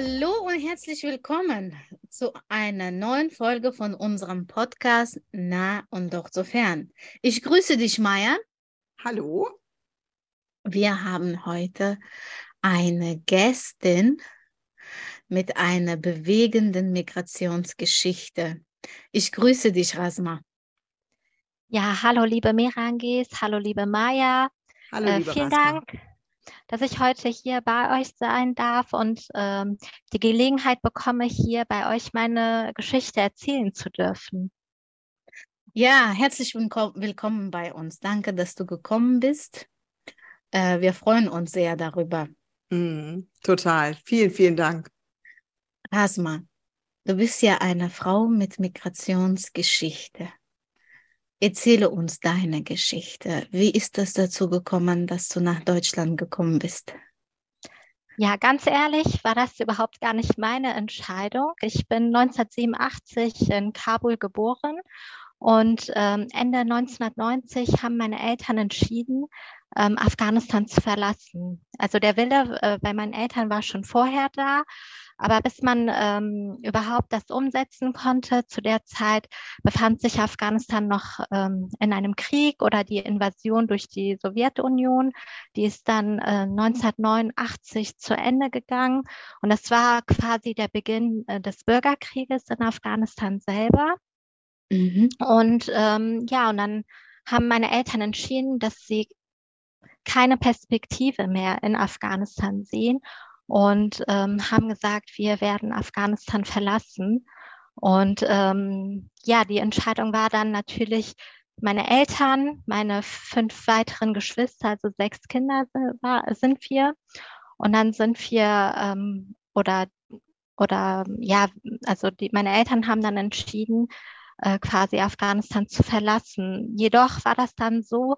Hallo und herzlich willkommen zu einer neuen Folge von unserem Podcast Nah und doch so fern. Ich grüße dich, Maya. Hallo. Wir haben heute eine Gästin mit einer bewegenden Migrationsgeschichte. Ich grüße dich, Rasma. Ja, hallo liebe Merangis, hallo liebe Maya. Hallo, Äh, liebe vielen Rasma. Dank, dass ich heute hier bei euch sein darf und ähm, die Gelegenheit bekomme, hier bei euch meine Geschichte erzählen zu dürfen. Ja, herzlich willko- willkommen bei uns. Danke, dass du gekommen bist. Äh, wir freuen uns sehr darüber. Mhm, total. Vielen, vielen Dank. Rasma, du bist ja eine Frau mit Migrationsgeschichte. Erzähle uns deine Geschichte. Wie ist es dazu gekommen, dass du nach Deutschland gekommen bist? Ja, ganz ehrlich, war das überhaupt gar nicht meine Entscheidung. Ich bin 1987 in Kabul geboren und ähm, Ende 1990 haben meine Eltern entschieden, ähm, Afghanistan zu verlassen. Also der Wille äh, bei meinen Eltern war schon vorher da, aber bis man ähm, überhaupt das umsetzen konnte, zu der Zeit befand sich Afghanistan noch ähm, in einem Krieg oder die Invasion durch die Sowjetunion. Die ist dann äh, 1989 zu Ende gegangen und das war quasi der Beginn äh, des Bürgerkrieges in Afghanistan selber. Mhm. Und ähm, ja, und dann haben meine Eltern entschieden, dass sie keine Perspektive mehr in Afghanistan sehen und ähm, haben gesagt, wir werden Afghanistan verlassen. Und ähm, ja, die Entscheidung war dann natürlich, meine Eltern, meine fünf weiteren Geschwister, also sechs Kinder sind, wir. Und dann sind wir ähm, oder oder ja, also die, meine Eltern haben dann entschieden, äh, quasi Afghanistan zu verlassen. Jedoch war das dann so,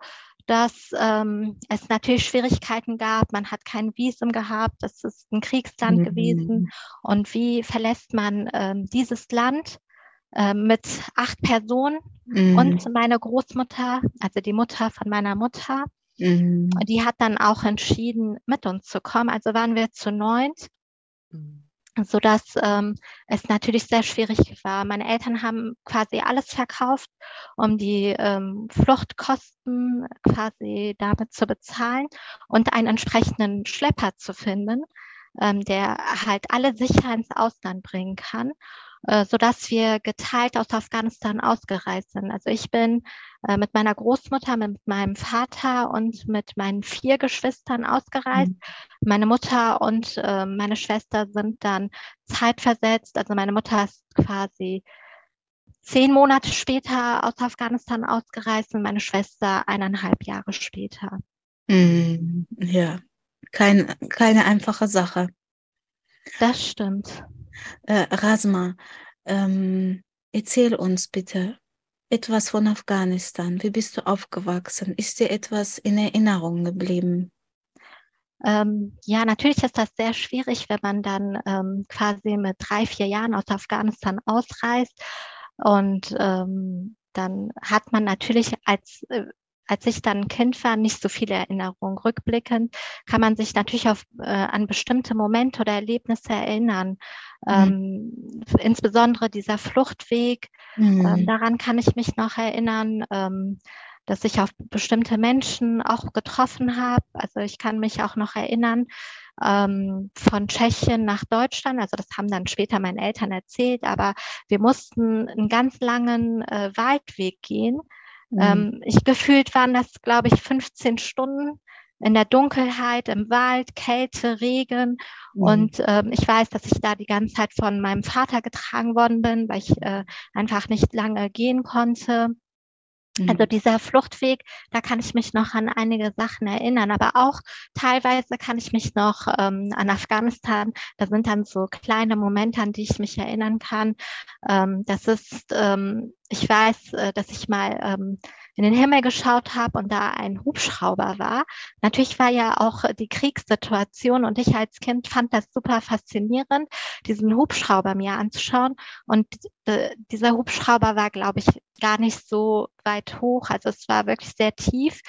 dass ähm, es natürlich Schwierigkeiten gab. Man hat kein Visum gehabt. Das ist ein Kriegsland Mhm. gewesen. Und wie verlässt man ähm, dieses Land äh, mit acht Personen Mhm. und meine Großmutter, also die Mutter von meiner Mutter, Mhm. die hat dann auch entschieden, mit uns zu kommen. Also waren wir zu neunt Mhm. So dass ähm, es natürlich sehr schwierig war. Meine Eltern haben quasi alles verkauft, um die ähm, Fluchtkosten quasi damit zu bezahlen und einen entsprechenden Schlepper zu finden, ähm, der halt alle sicher ins Ausland bringen kann, äh, so dass wir geteilt aus Afghanistan ausgereist sind. Also ich bin äh, mit meiner Großmutter, mit meinem Vater und mit meinen vier Geschwistern ausgereist. Meine Mutter und äh, meine Schwester sind dann zeitversetzt. Also meine Mutter ist quasi zehn Monate später aus Afghanistan ausgereist und meine Schwester eineinhalb Jahre später. Mhm. Ja, kein, keine einfache Sache. Das stimmt. Äh, Rasma, ähm, erzähl uns bitte etwas von Afghanistan. Wie bist du aufgewachsen? Ist dir etwas in Erinnerung geblieben? Ähm, ja, natürlich ist das sehr schwierig, wenn man dann ähm, quasi mit drei, vier Jahren aus Afghanistan ausreist. Und ähm, dann hat man natürlich als, äh, als ich dann Kind war, nicht so viele Erinnerungen. Rückblickend kann man sich natürlich auf, äh, an bestimmte Momente oder Erlebnisse erinnern. Ähm, insbesondere dieser Fluchtweg, ähm, Mhm. daran kann ich mich noch erinnern, ähm, dass ich auf bestimmte Menschen auch getroffen habe. Also ich kann mich auch noch erinnern, ähm, von Tschechien nach Deutschland. Also das haben dann später meine Eltern erzählt, aber wir mussten einen ganz langen äh, Waldweg gehen. Mhm. Ähm, ich gefühlt waren das, glaube ich, 15 Stunden in der Dunkelheit, im Wald, Kälte, Regen. Mhm. Und ähm, ich weiß, dass ich da die ganze Zeit von meinem Vater getragen worden bin, weil ich äh, einfach nicht lange gehen konnte. Also mhm. dieser Fluchtweg, da kann ich mich noch an einige Sachen erinnern, aber auch teilweise kann ich mich noch ähm, an Afghanistan, da sind dann so kleine Momente, an die ich mich erinnern kann. Ähm, das ist, ähm, ich weiß, äh, dass ich mal ähm, in den Himmel geschaut habe und da ein Hubschrauber war. Natürlich war ja auch die Kriegssituation und ich als Kind fand das super faszinierend, diesen Hubschrauber mir anzuschauen. Und äh, dieser Hubschrauber war, glaube ich, gar nicht so weit hoch. Also es war wirklich sehr tief.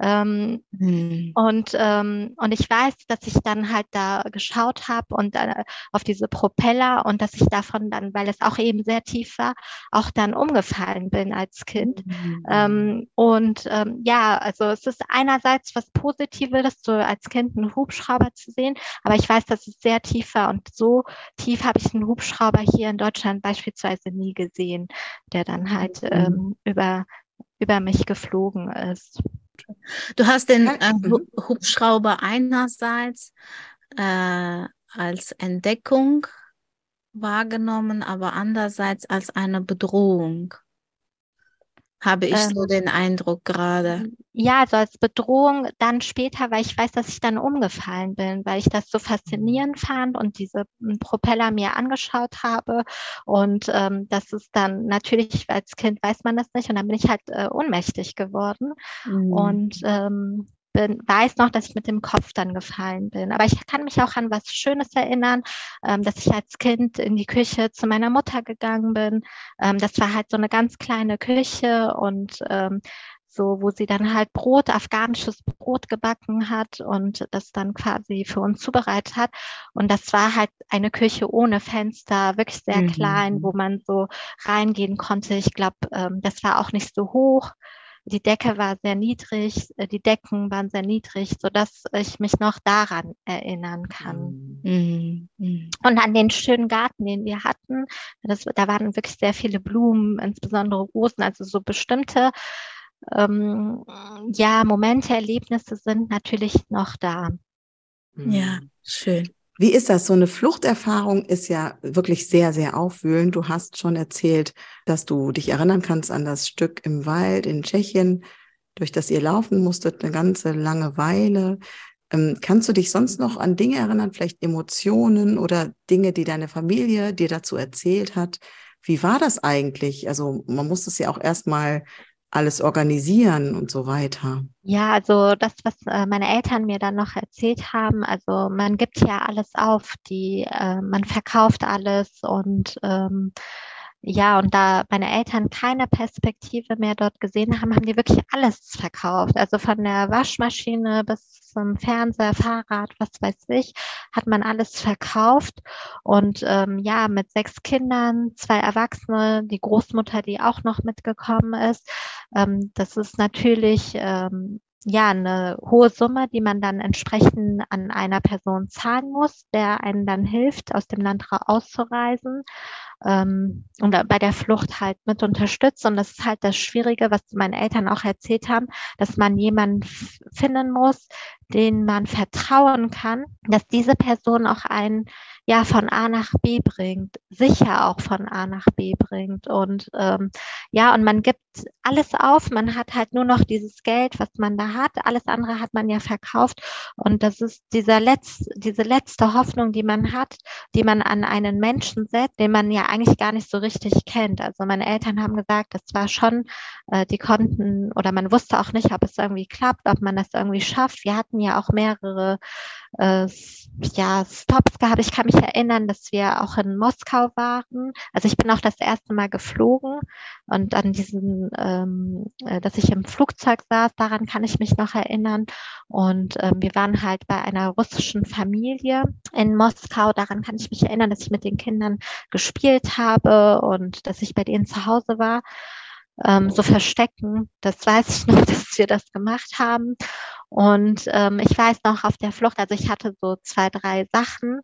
Ähm, mhm. und, ähm, und ich weiß, dass ich dann halt da geschaut habe und äh, auf diese Propeller und dass ich davon dann, weil es auch eben sehr tief war, auch dann umgefallen bin als Kind. Mhm. Ähm, und ähm, ja, also es ist einerseits was Positives, so als Kind einen Hubschrauber zu sehen, aber ich weiß, dass es sehr tief war und so tief habe ich einen Hubschrauber hier in Deutschland beispielsweise nie gesehen, der dann halt mhm. über über mich geflogen ist. Du hast den äh, mhm. Hubschrauber einerseits äh, als Entdeckung wahrgenommen, aber andererseits als eine Bedrohung habe ich ähm, so den Eindruck gerade. Ja, also als Bedrohung dann später, weil ich weiß, dass ich dann umgefallen bin, weil ich das so faszinierend fand und diese Propeller mir angeschaut habe. Und ähm, das ist dann natürlich, als Kind weiß man das nicht und dann bin ich halt äh, ohnmächtig geworden. Mhm. Und ähm, bin, weiß noch, dass ich mit dem Kopf dann gefallen bin. Aber ich kann mich auch an was Schönes erinnern, ähm, dass ich als Kind in die Küche zu meiner Mutter gegangen bin. Ähm, das war halt so eine ganz kleine Küche und ähm, so, wo sie dann halt Brot, afghanisches Brot gebacken hat und das dann quasi für uns zubereitet hat. Und das war halt eine Küche ohne Fenster, wirklich sehr mhm. klein, wo man so reingehen konnte. Ich glaube, ähm, das war auch nicht so hoch. Die Decke war sehr niedrig, äh, die Decken waren sehr niedrig, so dass ich mich noch daran erinnern kann. Mhm. Mhm. Und an den schönen Garten, den wir hatten, das, da waren wirklich sehr viele Blumen, insbesondere Rosen, also so bestimmte ähm, ja, Momente, Erlebnisse sind natürlich noch da. Ja, schön. Wie ist das? So eine Fluchterfahrung ist ja wirklich sehr, sehr aufwühlend. Du hast schon erzählt, dass du dich erinnern kannst an das Stück im Wald in Tschechien, durch das ihr laufen musstet, eine ganze lange Weile. Ähm, kannst du dich sonst noch an Dinge erinnern, vielleicht Emotionen oder Dinge, die deine Familie dir dazu erzählt hat? Wie war das eigentlich? Also man muss das ja auch erstmal alles organisieren und so weiter? Ja, also das, was äh, meine Eltern mir dann noch erzählt haben, also man gibt ja alles auf, die, äh, man verkauft alles und ähm, ja, und da meine Eltern keine Perspektive mehr dort gesehen haben, haben die wirklich alles verkauft. Also von der Waschmaschine bis zum Fernseher, Fahrrad, was weiß ich, hat man alles verkauft. Und ähm, ja, mit sechs Kindern, zwei Erwachsene, die Großmutter, die auch noch mitgekommen ist. Ähm, das ist natürlich ähm, ja, eine hohe Summe, die man dann entsprechend an einer Person zahlen muss, der einen dann hilft, aus dem Land auszureisen ähm, und bei der Flucht halt mit unterstützt. Und das ist halt das Schwierige, was meine Eltern auch erzählt haben, dass man jemanden finden muss, den man vertrauen kann, dass diese Person auch einen ja von A nach B bringt, sicher auch von A nach B bringt. Und ähm, ja, und man gibt alles auf, man hat halt nur noch dieses Geld, was man da hat, alles andere hat man ja verkauft. Und das ist dieser Letz-, diese letzte Hoffnung, die man hat, die man an einen Menschen setzt, den man ja eigentlich gar nicht so richtig kennt. Also meine Eltern haben gesagt, das war schon, äh, die konnten oder man wusste auch nicht, ob es irgendwie klappt, ob man das irgendwie schafft. Wir hatten ja auch mehrere äh, ja, Stops gehabt. Ich kann mich erinnern, dass wir auch in Moskau waren. Also ich bin auch das erste Mal geflogen und an ähm, äh, dass ich im Flugzeug saß, daran kann ich mich noch erinnern. Und ähm, wir waren halt bei einer russischen Familie in Moskau. Daran kann ich mich erinnern, dass ich mit den Kindern gespielt habe und dass ich bei denen zu Hause war. Ähm, so verstecken, das weiß ich noch, dass wir das gemacht haben. Und ähm, ich weiß noch auf der Flucht, also ich hatte so zwei, drei Sachen,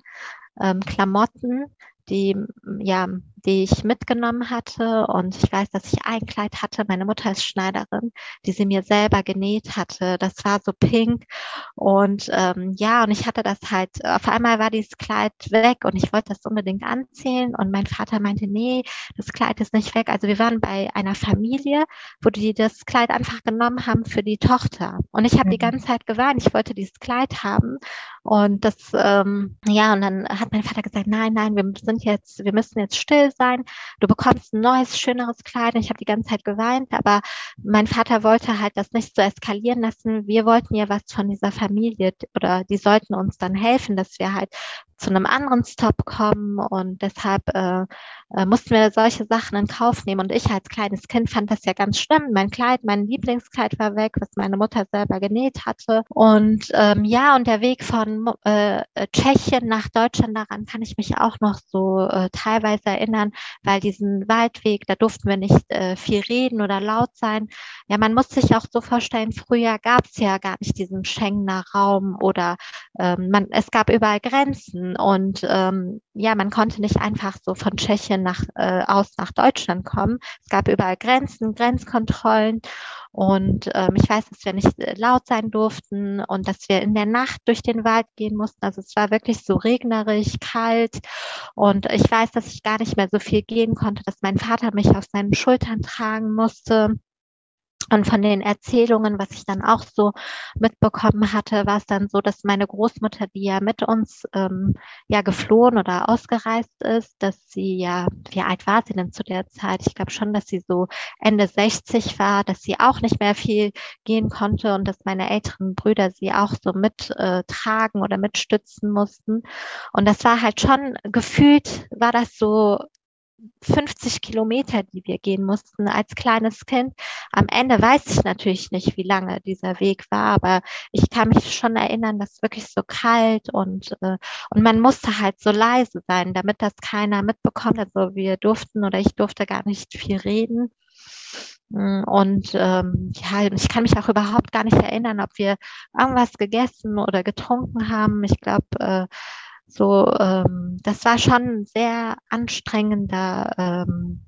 ähm, Klamotten, die, ja, die ich mitgenommen hatte. Und ich weiß, dass ich ein Kleid hatte. Meine Mutter ist Schneiderin, die sie mir selber genäht hatte. Das war so pink. Und ähm, ja, und ich hatte das halt, auf einmal war dieses Kleid weg und ich wollte das unbedingt anziehen. Und mein Vater meinte, nee, das Kleid ist nicht weg. Also wir waren bei einer Familie, wo die das Kleid einfach genommen haben für die Tochter. Und ich habe mhm. die ganze Zeit geweint. Ich wollte dieses Kleid haben. Und das, ähm, ja, und dann hat mein Vater gesagt, nein, nein, wir sind jetzt, wir müssen jetzt still sein. Du bekommst ein neues, schöneres Kleid. Und ich habe die ganze Zeit geweint, aber mein Vater wollte halt das nicht so eskalieren lassen. Wir wollten ja was von dieser Familie oder die sollten uns dann helfen, dass wir halt zu einem anderen Stop kommen und deshalb äh, äh, mussten wir solche Sachen in Kauf nehmen. Und ich als kleines Kind fand das ja ganz schlimm. Mein Kleid, mein Lieblingskleid war weg, was meine Mutter selber genäht hatte. Und ähm, ja, und der Weg von äh, Tschechien nach Deutschland, daran kann ich mich auch noch so äh, teilweise erinnern, weil diesen Waldweg, da durften wir nicht äh, viel reden oder laut sein. Ja, man muss sich auch so vorstellen, früher gab es ja gar nicht diesen Schengener Raum oder ähm, man, es gab überall Grenzen und ähm, ja, man konnte nicht einfach so von Tschechien nach, äh, aus nach Deutschland kommen. Es gab überall Grenzen, Grenzkontrollen und ähm, ich weiß, dass wir nicht äh, laut sein durften und dass wir in der Nacht durch den Wald gehen mussten. Also es war wirklich so regnerisch, kalt und ich weiß, dass ich gar nicht mehr so viel gehen konnte, dass mein Vater mich auf seinen Schultern tragen musste. Und von den Erzählungen, was ich dann auch so mitbekommen hatte, war es dann so, dass meine Großmutter, die ja mit uns ähm, ja geflohen oder ausgereist ist, dass sie ja, wie alt war sie denn zu der Zeit? Ich glaube schon, dass sie so Ende 60 war, dass sie auch nicht mehr viel gehen konnte und dass meine älteren Brüder sie auch so mittragen äh, oder mitstützen mussten. Und das war halt schon gefühlt, war das so 50 Kilometer, die wir gehen mussten als kleines Kind. Am Ende weiß ich natürlich nicht, wie lange dieser Weg war, aber ich kann mich schon erinnern, dass wirklich so kalt und, äh, und man musste halt so leise sein, damit das keiner mitbekommt. Also wir durften oder ich durfte gar nicht viel reden. Und ähm, ja, ich kann mich auch überhaupt gar nicht erinnern, ob wir irgendwas gegessen oder getrunken haben. Ich glaube, äh, so, ähm, das war schon ein sehr anstrengender ähm,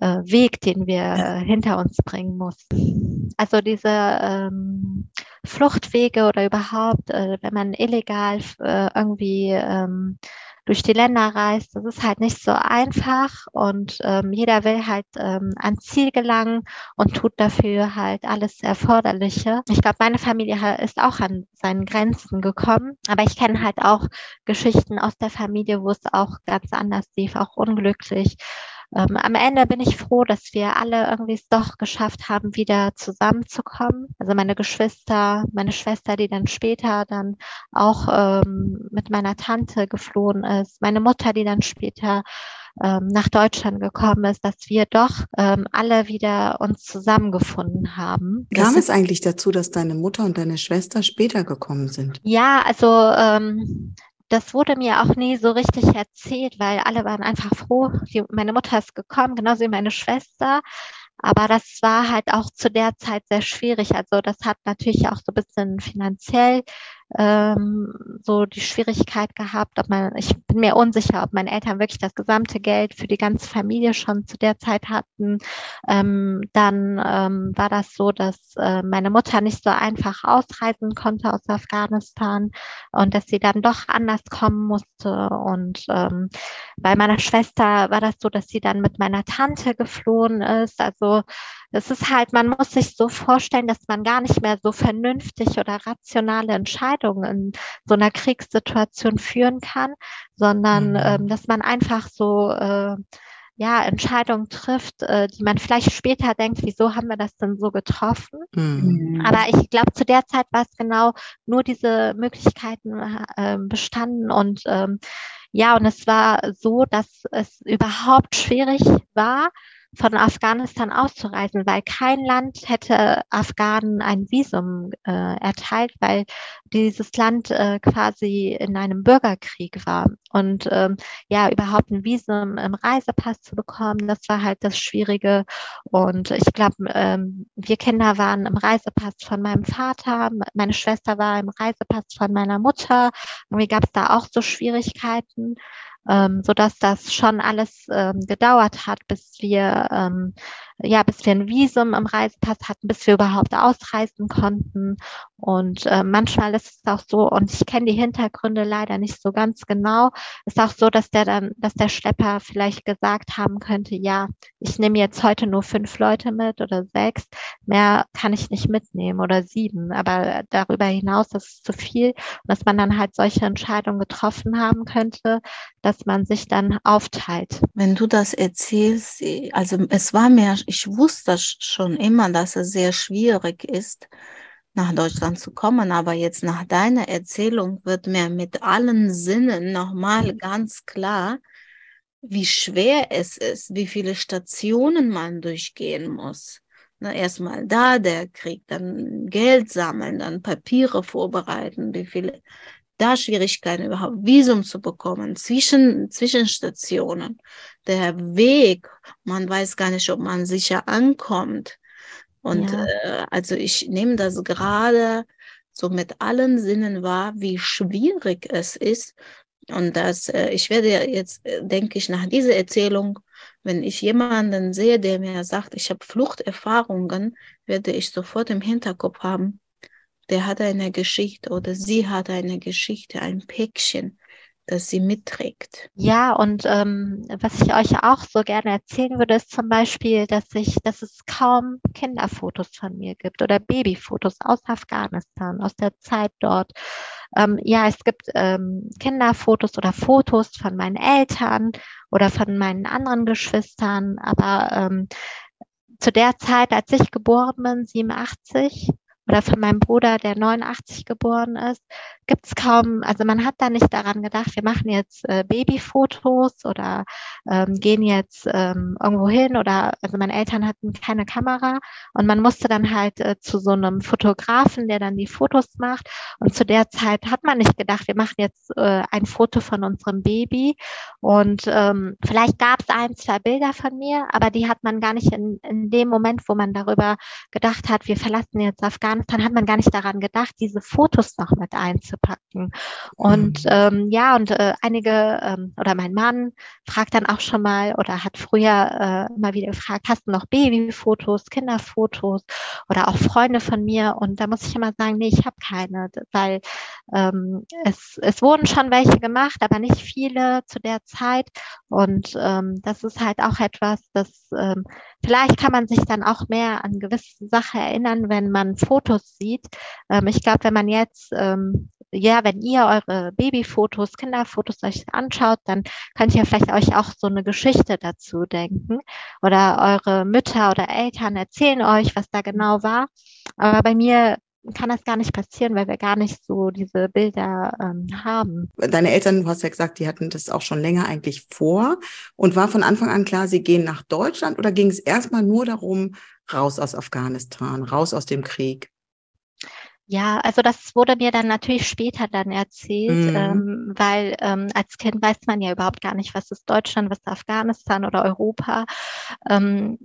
äh, Weg, den wir äh, hinter uns bringen mussten. Also diese ähm, Fluchtwege oder überhaupt, äh, wenn man illegal äh, irgendwie ähm, durch die Länder reist. Das ist halt nicht so einfach und ähm, jeder will halt ähm, ans Ziel gelangen und tut dafür halt alles Erforderliche. Ich glaube, meine Familie ist auch an seinen Grenzen gekommen, aber ich kenne halt auch Geschichten aus der Familie, wo es auch ganz anders lief, auch unglücklich ähm, am Ende bin ich froh, dass wir alle irgendwie es doch geschafft haben, wieder zusammenzukommen. Also meine Geschwister, meine Schwester, die dann später dann auch ähm, mit meiner Tante geflohen ist, meine Mutter, die dann später ähm, nach Deutschland gekommen ist, dass wir doch ähm, alle wieder uns zusammengefunden haben. Kam es eigentlich dazu, dass deine Mutter und deine Schwester später gekommen sind? Ja, also ähm, das wurde mir auch nie so richtig erzählt, weil alle waren einfach froh. Die, meine Mutter ist gekommen, genauso wie meine Schwester. Aber das war halt auch zu der Zeit sehr schwierig. Also das hat natürlich auch so ein bisschen finanziell ähm, so die Schwierigkeit gehabt, ob man, ich bin mir unsicher, ob meine Eltern wirklich das gesamte Geld für die ganze Familie schon zu der Zeit hatten. Ähm, dann ähm, war das so, dass äh, meine Mutter nicht so einfach ausreisen konnte aus Afghanistan und dass sie dann doch anders kommen musste. Und ähm, bei meiner Schwester war das so, dass sie dann mit meiner Tante geflohen ist. Also es ist halt, man muss sich so vorstellen, dass man gar nicht mehr so vernünftig oder rationale Entscheidungen in so einer Kriegssituation führen kann, sondern mhm. ähm, dass man einfach so äh, ja, Entscheidungen trifft, äh, die man vielleicht später denkt, wieso haben wir das denn so getroffen? Mhm. Aber ich glaube, zu der Zeit war es genau nur diese Möglichkeiten äh, bestanden und ähm, ja, und es war so, dass es überhaupt schwierig war, von Afghanistan auszureisen, weil kein Land hätte Afghanen ein Visum äh, erteilt, weil dieses Land äh, quasi in einem Bürgerkrieg war. Und ähm, ja, überhaupt ein Visum im Reisepass zu bekommen, das war halt das Schwierige. Und ich glaube, ähm, wir Kinder waren im Reisepass von meinem Vater, meine Schwester war im Reisepass von meiner Mutter. Irgendwie gab es da auch so Schwierigkeiten. Ähm, so dass das schon alles ähm, gedauert hat, bis wir ähm, ja, bis wir ein Visum im Reisepass hatten, bis wir überhaupt ausreisen konnten. Und äh, manchmal ist es auch so, und ich kenne die Hintergründe leider nicht so ganz genau, ist auch so, dass der dann, dass der Schlepper vielleicht gesagt haben könnte, ja, ich nehme jetzt heute nur fünf Leute mit oder sechs, mehr kann ich nicht mitnehmen oder sieben. Aber darüber hinaus ist es zu viel und dass man dann halt solche Entscheidungen getroffen haben könnte, dass man sich dann aufteilt. Wenn du das erzählst, also es war mir ich wusste schon immer, dass es sehr schwierig ist, nach Deutschland zu kommen, aber jetzt nach deiner Erzählung wird mir mit allen Sinnen nochmal ganz klar, wie schwer es ist, wie viele Stationen man durchgehen muss. Erstmal da der Krieg, dann Geld sammeln, dann Papiere vorbereiten, wie viele da Schwierigkeiten überhaupt Visum zu bekommen, zwischen, Zwischenstationen, der Weg, man weiß gar nicht, ob man sicher ankommt. Und ja. äh, also ich nehme das gerade so mit allen Sinnen wahr, wie schwierig es ist. Und das, äh, ich werde jetzt, äh, denke ich, nach dieser Erzählung, wenn ich jemanden sehe, der mir sagt, ich habe Fluchterfahrungen, werde ich sofort im Hinterkopf haben, der hat eine Geschichte oder sie hat eine Geschichte, ein Päckchen, das sie mitträgt. Ja, und ähm, was ich euch auch so gerne erzählen würde, ist zum Beispiel, dass ich, dass es kaum Kinderfotos von mir gibt oder Babyfotos aus Afghanistan, aus der Zeit dort. Ähm, ja, es gibt ähm, Kinderfotos oder Fotos von meinen Eltern oder von meinen anderen Geschwistern, aber ähm, zu der Zeit, als ich geboren bin, 87, oder von meinem Bruder, der 89 geboren ist, gibt es kaum, also man hat da nicht daran gedacht, wir machen jetzt äh, Babyfotos oder ähm, gehen jetzt ähm, irgendwo hin oder, also meine Eltern hatten keine Kamera und man musste dann halt äh, zu so einem Fotografen, der dann die Fotos macht und zu der Zeit hat man nicht gedacht, wir machen jetzt äh, ein Foto von unserem Baby und ähm, vielleicht gab es ein, zwei Bilder von mir, aber die hat man gar nicht in, in dem Moment, wo man darüber gedacht hat, wir verlassen jetzt Afghanistan, dann hat man gar nicht daran gedacht, diese Fotos noch mit einzupacken. Und mhm. ähm, ja, und äh, einige ähm, oder mein Mann fragt dann auch schon mal oder hat früher äh, immer wieder gefragt, hast du noch Babyfotos, Kinderfotos oder auch Freunde von mir? Und da muss ich immer sagen, nee, ich habe keine, weil ähm, es, es wurden schon welche gemacht, aber nicht viele zu der Zeit. Und ähm, das ist halt auch etwas, das ähm, vielleicht kann man sich dann auch mehr an gewisse Sachen erinnern, wenn man Fotos sieht. Ähm, ich glaube, wenn man jetzt, ähm, ja, wenn ihr eure Babyfotos, Kinderfotos euch anschaut, dann könnt ihr vielleicht euch auch so eine Geschichte dazu denken. Oder eure Mütter oder Eltern erzählen euch, was da genau war. Aber bei mir kann das gar nicht passieren, weil wir gar nicht so diese Bilder ähm, haben. Deine Eltern, du hast ja gesagt, die hatten das auch schon länger eigentlich vor. Und war von Anfang an klar, sie gehen nach Deutschland oder ging es erstmal nur darum, raus aus Afghanistan, raus aus dem Krieg? Ja, also das wurde mir dann natürlich später dann erzählt, mhm. ähm, weil ähm, als Kind weiß man ja überhaupt gar nicht, was ist Deutschland, was ist Afghanistan oder Europa. Ähm,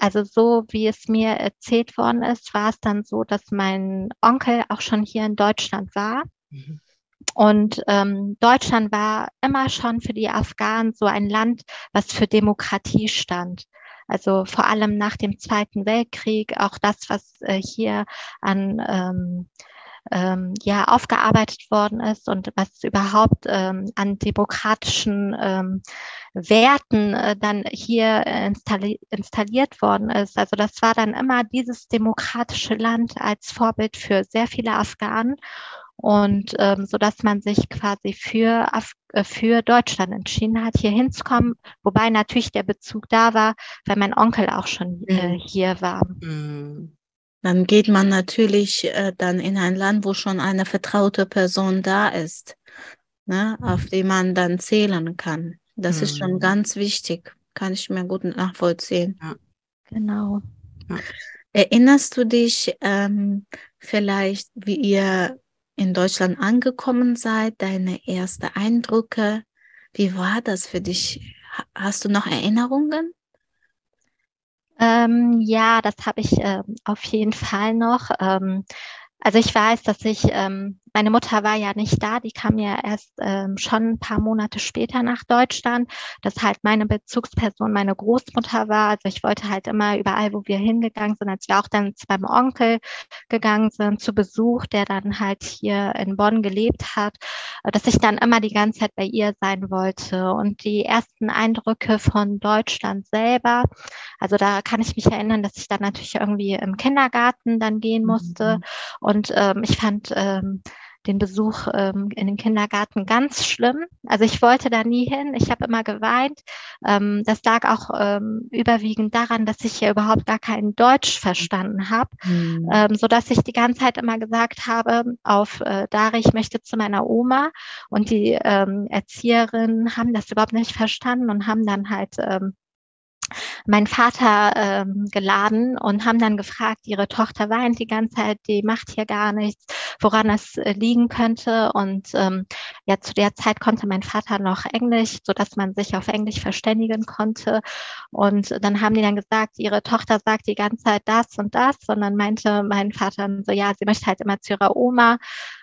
also so wie es mir erzählt worden ist, war es dann so, dass mein Onkel auch schon hier in Deutschland war. Mhm. Und ähm, Deutschland war immer schon für die Afghanen so ein Land, was für Demokratie stand. Also vor allem nach dem Zweiten Weltkrieg, auch das, was äh, hier an ähm, ähm, ja aufgearbeitet worden ist und was überhaupt ähm, an demokratischen ähm, Werten äh, dann hier installi installiert worden ist. Also das war dann immer dieses demokratische Land als Vorbild für sehr viele Afghanen und ähm, so dass man sich quasi für Af äh, für Deutschland entschieden hat, hier hinzukommen, wobei natürlich der Bezug da war, weil mein Onkel auch schon äh, mhm. hier war. Mhm. Dann geht man natürlich äh, dann in ein Land, wo schon eine vertraute Person da ist, ne, auf die man dann zählen kann. Das mhm. ist schon mhm. ganz wichtig, kann ich mir gut nachvollziehen. Ja. Genau. Ja. Erinnerst du dich ähm, vielleicht, wie ihr in Deutschland angekommen seid, deine ersten Eindrücke. Wie war das für dich? Hast du noch Erinnerungen? Ähm, ja, das habe ich äh, auf jeden Fall noch. Ähm, also ich weiß, dass ich, ähm, meine Mutter war ja nicht da, die kam ja erst ähm, schon ein paar Monate später nach Deutschland, dass halt meine Bezugsperson meine Großmutter war. Also ich wollte halt immer überall, wo wir hingegangen sind, als wir auch dann zu meinem Onkel gegangen sind, zu Besuch, der dann halt hier in Bonn gelebt hat, äh, dass ich dann immer die ganze Zeit bei ihr sein wollte. Und die ersten Eindrücke von Deutschland selber, also da kann ich mich erinnern, dass ich dann natürlich irgendwie im Kindergarten dann gehen musste. Mhm. Und ähm, ich fand ähm, den Besuch ähm, in den Kindergarten ganz schlimm. Also ich wollte da nie hin. Ich habe immer geweint. Ähm, das lag auch ähm, überwiegend daran, dass ich ja überhaupt gar kein Deutsch verstanden habe, mhm. ähm, so dass ich die ganze Zeit immer gesagt habe auf äh, Dari, ich möchte zu meiner Oma. Und die ähm, Erzieherinnen haben das überhaupt nicht verstanden und haben dann halt ähm, mein Vater ähm, geladen und haben dann gefragt, ihre Tochter weint die ganze Zeit, die macht hier gar nichts, woran es äh, liegen könnte. Und ähm, ja, zu der Zeit konnte mein Vater noch Englisch, so dass man sich auf Englisch verständigen konnte. Und dann haben die dann gesagt, ihre Tochter sagt die ganze Zeit das und das. Und dann meinte mein Vater so, ja, sie möchte halt immer zu ihrer Oma.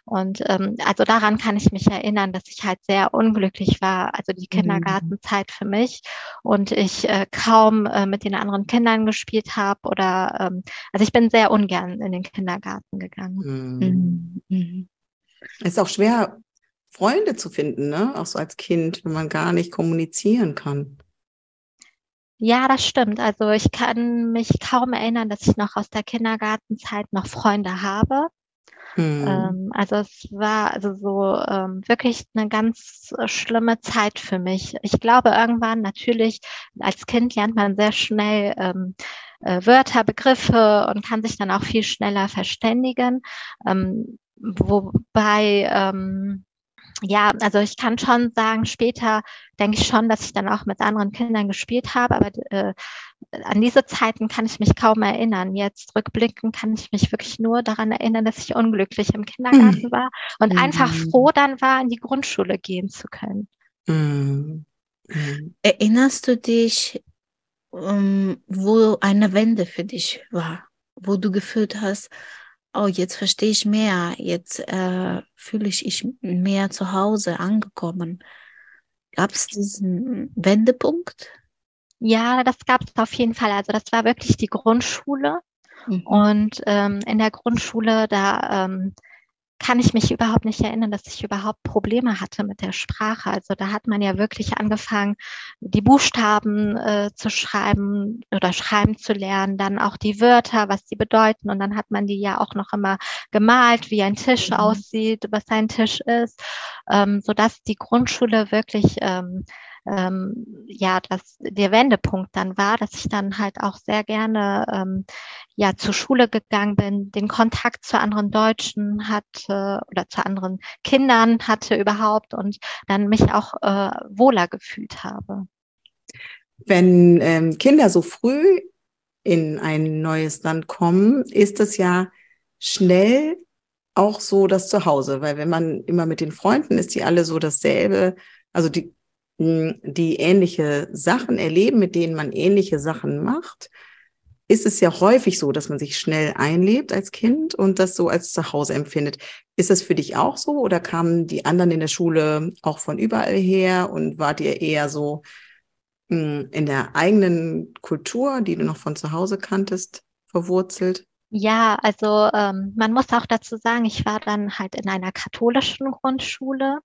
Und ähm, also daran kann ich mich erinnern, dass ich halt sehr unglücklich war, also die mhm. Kindergartenzeit für mich und ich äh, kaum äh, mit den anderen Kindern gespielt habe oder ähm, also ich bin sehr ungern in den Kindergarten gegangen. Mhm. Mhm. Ist auch schwer, Freunde zu finden, ne? Auch so als Kind, wenn man gar nicht kommunizieren kann. Ja, das stimmt. Also ich kann mich kaum erinnern, dass ich noch aus der Kindergartenzeit noch Freunde habe. Mhm. Ähm, also es war also so ähm, wirklich eine ganz schlimme Zeit für mich. Ich glaube, irgendwann natürlich als Kind lernt man sehr schnell ähm, äh, Wörter, Begriffe und kann sich dann auch viel schneller verständigen. Ähm, wobei ähm, ja, also ich kann schon sagen, später denke ich schon, dass ich dann auch mit anderen Kindern gespielt habe, aber äh, an diese Zeiten kann ich mich kaum erinnern. Jetzt rückblickend kann ich mich wirklich nur daran erinnern, dass ich unglücklich im Kindergarten mhm. war und mhm. einfach froh dann war, in die Grundschule gehen zu können. Mhm. mhm. Erinnerst du dich, ähm, wo eine Wende für dich war, wo du gefühlt hast, oh, jetzt verstehe ich mehr, jetzt äh, fühle ich mich mehr zu Hause angekommen. Gab es diesen Wendepunkt? Ja, das gab es auf jeden Fall. Also das war wirklich die Grundschule. Mhm. Und ähm, in der Grundschule, da ähm, kann ich mich überhaupt nicht erinnern, dass ich überhaupt Probleme hatte mit der Sprache. Also da hat man ja wirklich angefangen, die Buchstaben äh, zu schreiben oder schreiben zu lernen, dann auch die Wörter, was sie bedeuten. Und dann hat man die ja auch noch immer gemalt, wie ein Tisch mhm. aussieht, was ein Tisch ist, ähm, sodass die Grundschule wirklich ähm, ähm, ja, dass der Wendepunkt dann war, dass ich dann halt auch sehr gerne ähm, ja zur Schule gegangen bin, den Kontakt zu anderen Deutschen hatte oder zu anderen Kindern hatte überhaupt und dann mich auch äh, wohler gefühlt habe. Wenn ähm, Kinder so früh in ein neues Land kommen, ist es ja schnell auch so das Zuhause, weil wenn man immer mit den Freunden ist, die alle so dasselbe, also die die ähnliche Sachen erleben, mit denen man ähnliche Sachen macht, ist es ja häufig so, dass man sich schnell einlebt als Kind und das so als Zuhause empfindet. Ist das für dich auch so oder kamen die anderen in der Schule auch von überall her und wart ihr eher so in der eigenen Kultur, die du noch von zu Hause kanntest, verwurzelt? Ja, also ähm, man muss auch dazu sagen, ich war dann halt in einer katholischen Grundschule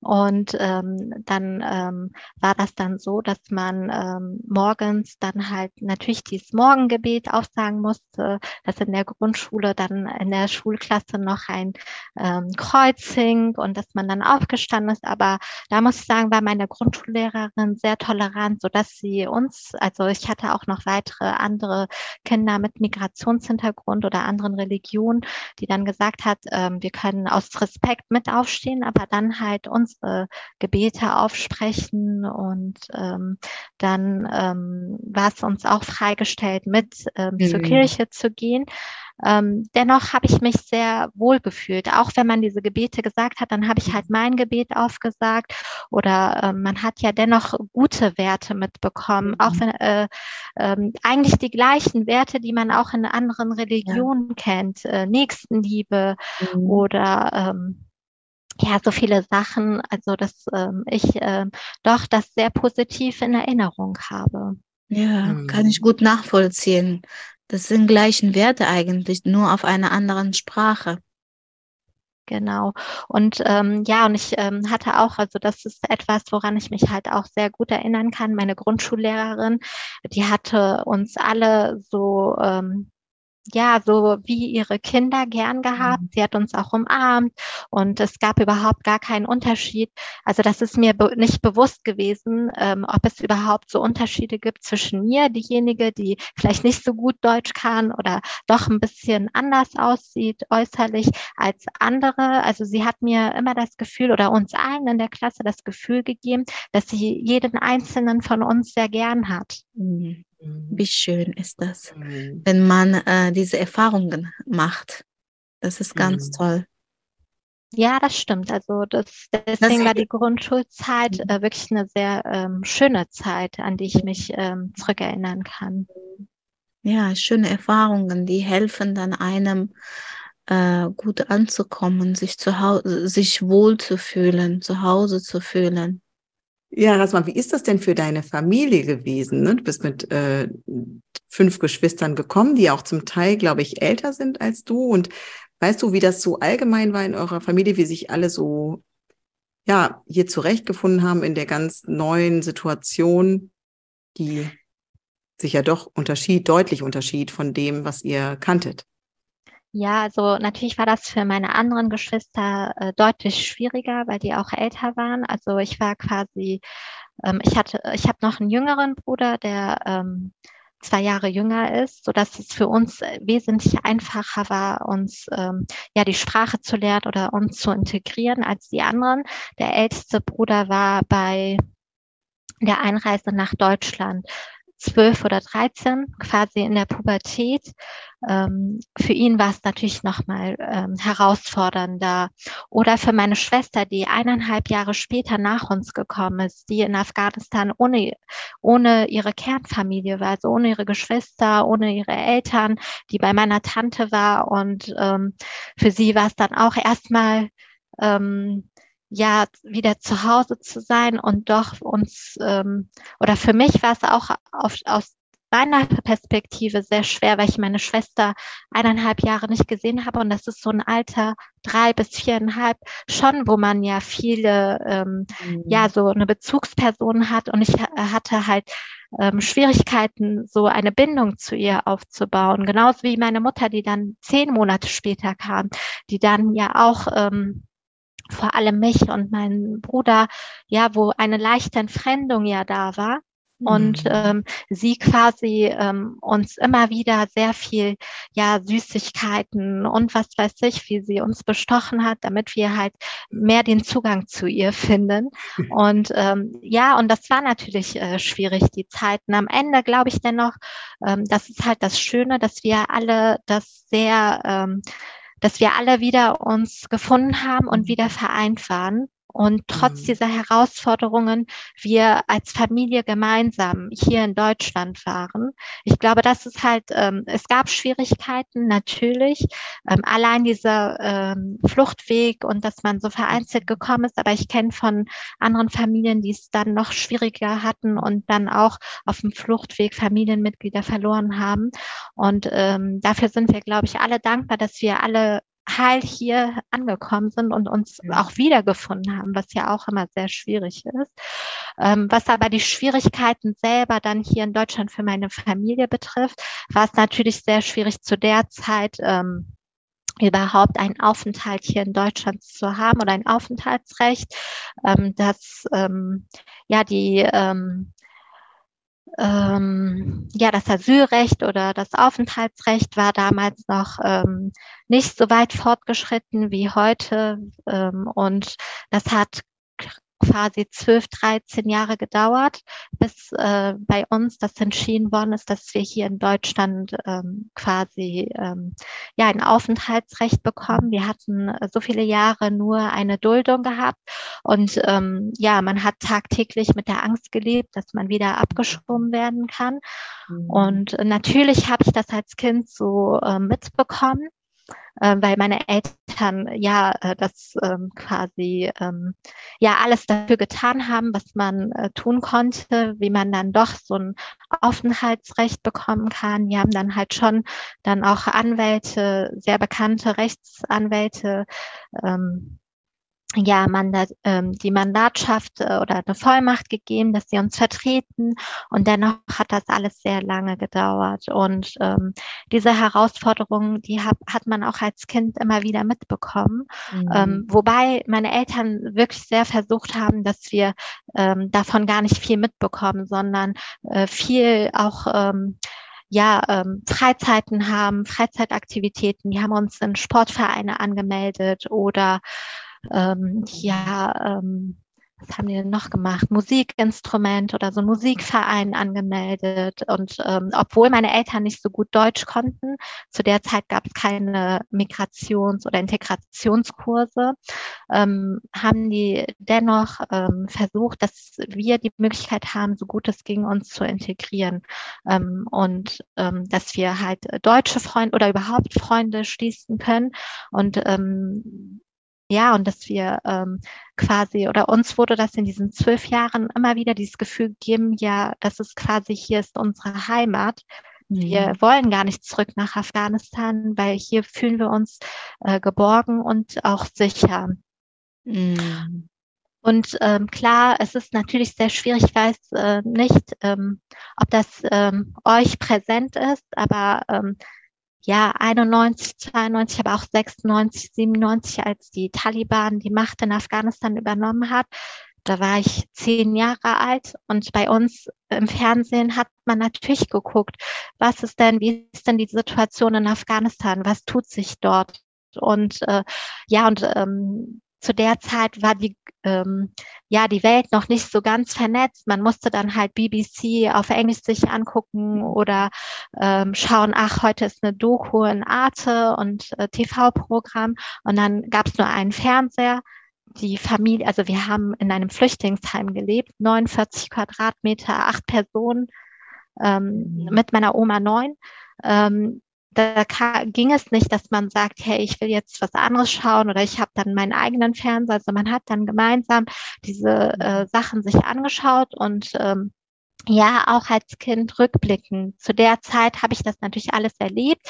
und ähm, dann ähm, war das dann so, dass man ähm, morgens dann halt natürlich dieses Morgengebet aufsagen musste, dass in der Grundschule dann in der Schulklasse noch ein ähm, Kreuz hing und dass man dann aufgestanden ist. Aber da muss ich sagen, war meine Grundschullehrerin sehr tolerant, so dass sie uns, also ich hatte auch noch weitere andere Kinder mit Migrationshintergrund oder anderen Religionen, die dann gesagt hat, ähm, wir können aus Respekt mit aufstehen, aber dann halt uns unsere Gebete aufsprechen und ähm, dann ähm, war es uns auch freigestellt, mit ähm, mhm. zur Kirche zu gehen. Ähm, dennoch habe ich mich sehr wohl gefühlt. Auch wenn man diese Gebete gesagt hat, dann habe ich halt mein Gebet aufgesagt. Oder äh, man hat ja dennoch gute Werte mitbekommen. Mhm. Auch wenn äh, äh, eigentlich die gleichen Werte, die man auch in anderen Religionen ja. kennt. Äh, Nächstenliebe mhm. oder ähm, ja, so viele Sachen, also dass ähm, ich äh, doch das sehr positiv in Erinnerung habe. Ja, kann ich mhm. gut nachvollziehen. Das sind gleichen Werte eigentlich, nur auf einer anderen Sprache. Genau. Und ähm, ja, und ich ähm, hatte auch, also das ist etwas, woran ich mich halt auch sehr gut erinnern kann. Meine Grundschullehrerin, die hatte uns alle so ähm, ja, so wie ihre Kinder gern gehabt. Mhm. Sie hat uns auch umarmt und es gab überhaupt gar keinen Unterschied. Also das ist mir be nicht bewusst gewesen, ähm, ob es überhaupt so Unterschiede gibt zwischen mir, diejenige, die vielleicht nicht so gut Deutsch kann oder doch ein bisschen anders aussieht äußerlich als andere. Also sie hat mir immer das Gefühl oder uns allen in der Klasse das Gefühl gegeben, dass sie jeden einzelnen von uns sehr gern hat. Mhm. Wie schön ist das, mhm. wenn man äh, diese Erfahrungen macht. Das ist ganz mhm. toll. Ja, das stimmt. Also das, deswegen das war die Grundschulzeit mhm. äh, wirklich eine sehr ähm, schöne Zeit, an die ich mich ähm, zurückerinnern kann. Ja, schöne Erfahrungen, die helfen dann einem äh, gut anzukommen, sich zu Hause, sich wohl zu fühlen, zu Hause zu fühlen. Ja, Rasman, wie ist das denn für deine Familie gewesen? Ne? Du bist mit äh, fünf Geschwistern gekommen, die auch zum Teil, glaube ich, älter sind als du. Und weißt du, wie das so allgemein war in eurer Familie, wie sich alle so ja hier zurechtgefunden haben in der ganz neuen Situation, die sich ja doch unterschied, deutlich unterschied von dem, was ihr kanntet? Ja, also natürlich war das für meine anderen Geschwister äh, deutlich schwieriger, weil die auch älter waren. Also ich war quasi, ähm, ich hatte, ich habe noch einen jüngeren Bruder, der ähm, zwei Jahre jünger ist, so dass es für uns wesentlich einfacher war, uns ähm, ja die Sprache zu lernen oder uns zu integrieren als die anderen. Der älteste Bruder war bei der Einreise nach Deutschland zwölf oder dreizehn, quasi in der Pubertät. Ähm, für ihn war es natürlich nochmal ähm, herausfordernder. Oder für meine Schwester, die eineinhalb Jahre später nach uns gekommen ist, die in Afghanistan ohne, ohne ihre Kernfamilie war, also ohne ihre Geschwister, ohne ihre Eltern, die bei meiner Tante war. Und ähm, für sie war es dann auch erstmal ähm, ja wieder zu Hause zu sein und doch uns ähm, oder für mich war es auch auf, aus meiner Perspektive sehr schwer, weil ich meine Schwester eineinhalb Jahre nicht gesehen habe und das ist so ein Alter drei bis viereinhalb schon, wo man ja viele ähm, mhm. ja so eine Bezugsperson hat und ich hatte halt ähm, Schwierigkeiten, so eine Bindung zu ihr aufzubauen. Genauso wie meine Mutter, die dann zehn Monate später kam, die dann ja auch ähm, vor allem mich und meinen Bruder, ja, wo eine leichte Entfremdung ja da war. Und mhm. ähm, sie quasi ähm, uns immer wieder sehr viel ja Süßigkeiten und was weiß ich, wie sie uns bestochen hat, damit wir halt mehr den Zugang zu ihr finden. Und ähm, ja, und das war natürlich äh, schwierig die Zeiten. Am Ende glaube ich dennoch, ähm, das ist halt das Schöne, dass wir alle das sehr ähm, dass wir alle wieder uns gefunden haben und mhm. wieder vereint waren. Und trotz mhm. dieser Herausforderungen wir als Familie gemeinsam hier in Deutschland waren. Ich glaube, das ist halt, ähm, es gab Schwierigkeiten natürlich, ähm, allein dieser ähm, Fluchtweg und dass man so vereinzelt gekommen ist. Aber ich kenne von anderen Familien, die es dann noch schwieriger hatten und dann auch auf dem Fluchtweg Familienmitglieder verloren haben. Und ähm, dafür sind wir, glaube ich, alle dankbar, dass wir alle heil hier angekommen sind und uns auch wiedergefunden haben, was ja auch immer sehr schwierig ist. Ähm, was aber die Schwierigkeiten selber dann hier in Deutschland für meine Familie betrifft, war es natürlich sehr schwierig zu der Zeit, ähm, überhaupt einen Aufenthalt hier in Deutschland zu haben oder ein Aufenthaltsrecht, ähm, dass ähm, ja die ähm, ähm, ja, das Asylrecht oder das Aufenthaltsrecht war damals noch ähm, nicht so weit fortgeschritten wie heute. Ähm, und das hat quasi zwölf, dreizehn Jahre gedauert, bis äh, bei uns das entschieden worden ist, dass wir hier in Deutschland ähm, quasi ähm, ja ein Aufenthaltsrecht bekommen. Wir hatten äh, so viele Jahre nur eine Duldung gehabt und ähm, ja, man hat tagtäglich mit der Angst gelebt, dass man wieder abgeschoben werden kann. Mhm. Und natürlich habe ich das als Kind so äh, mitbekommen äh, weil meine Eltern ja äh, das ähm, quasi ähm, ja alles dafür getan haben, was man äh, tun konnte, wie man dann doch so ein Aufenthaltsrecht bekommen kann. Die haben dann halt schon dann auch Anwälte, sehr bekannte Rechtsanwälte ähm, ja, Mandat, ähm, die Mandatschaft äh, oder eine Vollmacht gegeben, dass sie uns vertreten. Und dennoch hat das alles sehr lange gedauert. Und ähm, diese Herausforderungen, die hab, hat man auch als Kind immer wieder mitbekommen. Mhm. Ähm, wobei meine Eltern wirklich sehr versucht haben, dass wir ähm, davon gar nicht viel mitbekommen, sondern äh, viel auch ähm, ja, ähm, Freizeiten haben, Freizeitaktivitäten. Die haben uns in Sportvereine angemeldet oder ähm, ja, ähm, was haben die denn noch gemacht? Musikinstrument oder so ein Musikverein angemeldet. Und ähm, obwohl meine Eltern nicht so gut Deutsch konnten, zu der Zeit gab es keine Migrations- oder Integrationskurse, ähm, haben die dennoch ähm, versucht, dass wir die Möglichkeit haben, so gut es ging, uns zu integrieren. Ähm, und ähm, dass wir halt deutsche Freunde oder überhaupt Freunde schließen können. Und ähm, ja, und dass wir ähm, quasi, oder uns wurde das in diesen zwölf Jahren immer wieder dieses Gefühl gegeben, ja, das ist quasi, hier ist unsere Heimat. Wir mhm. wollen gar nicht zurück nach Afghanistan, weil hier fühlen wir uns äh, geborgen und auch sicher. Mhm. Und ähm, klar, es ist natürlich sehr schwierig, ich weiß äh, nicht, ähm, ob das ähm, euch präsent ist, aber ähm, ja, 91, 92, aber auch 96, 97, als die Taliban die Macht in Afghanistan übernommen hat. Da war ich zehn Jahre alt und bei uns im Fernsehen hat man natürlich geguckt, was ist denn, wie ist denn die Situation in Afghanistan, was tut sich dort? Und äh, ja, und ähm, zu der Zeit war die ähm, ja die Welt noch nicht so ganz vernetzt. Man musste dann halt BBC auf Englisch sich angucken oder ähm, schauen, ach, heute ist eine Doku in Arte und äh, TV-Programm und dann gab es nur einen Fernseher. Die Familie, also wir haben in einem Flüchtlingsheim gelebt, 49 Quadratmeter, acht Personen, ähm, mhm. mit meiner Oma neun. Ähm, da ging es nicht, dass man sagt, hey, ich will jetzt was anderes schauen oder ich habe dann meinen eigenen Fernseher. Also man hat dann gemeinsam diese äh, Sachen sich angeschaut und ähm, ja, auch als Kind rückblicken. Zu der Zeit habe ich das natürlich alles erlebt.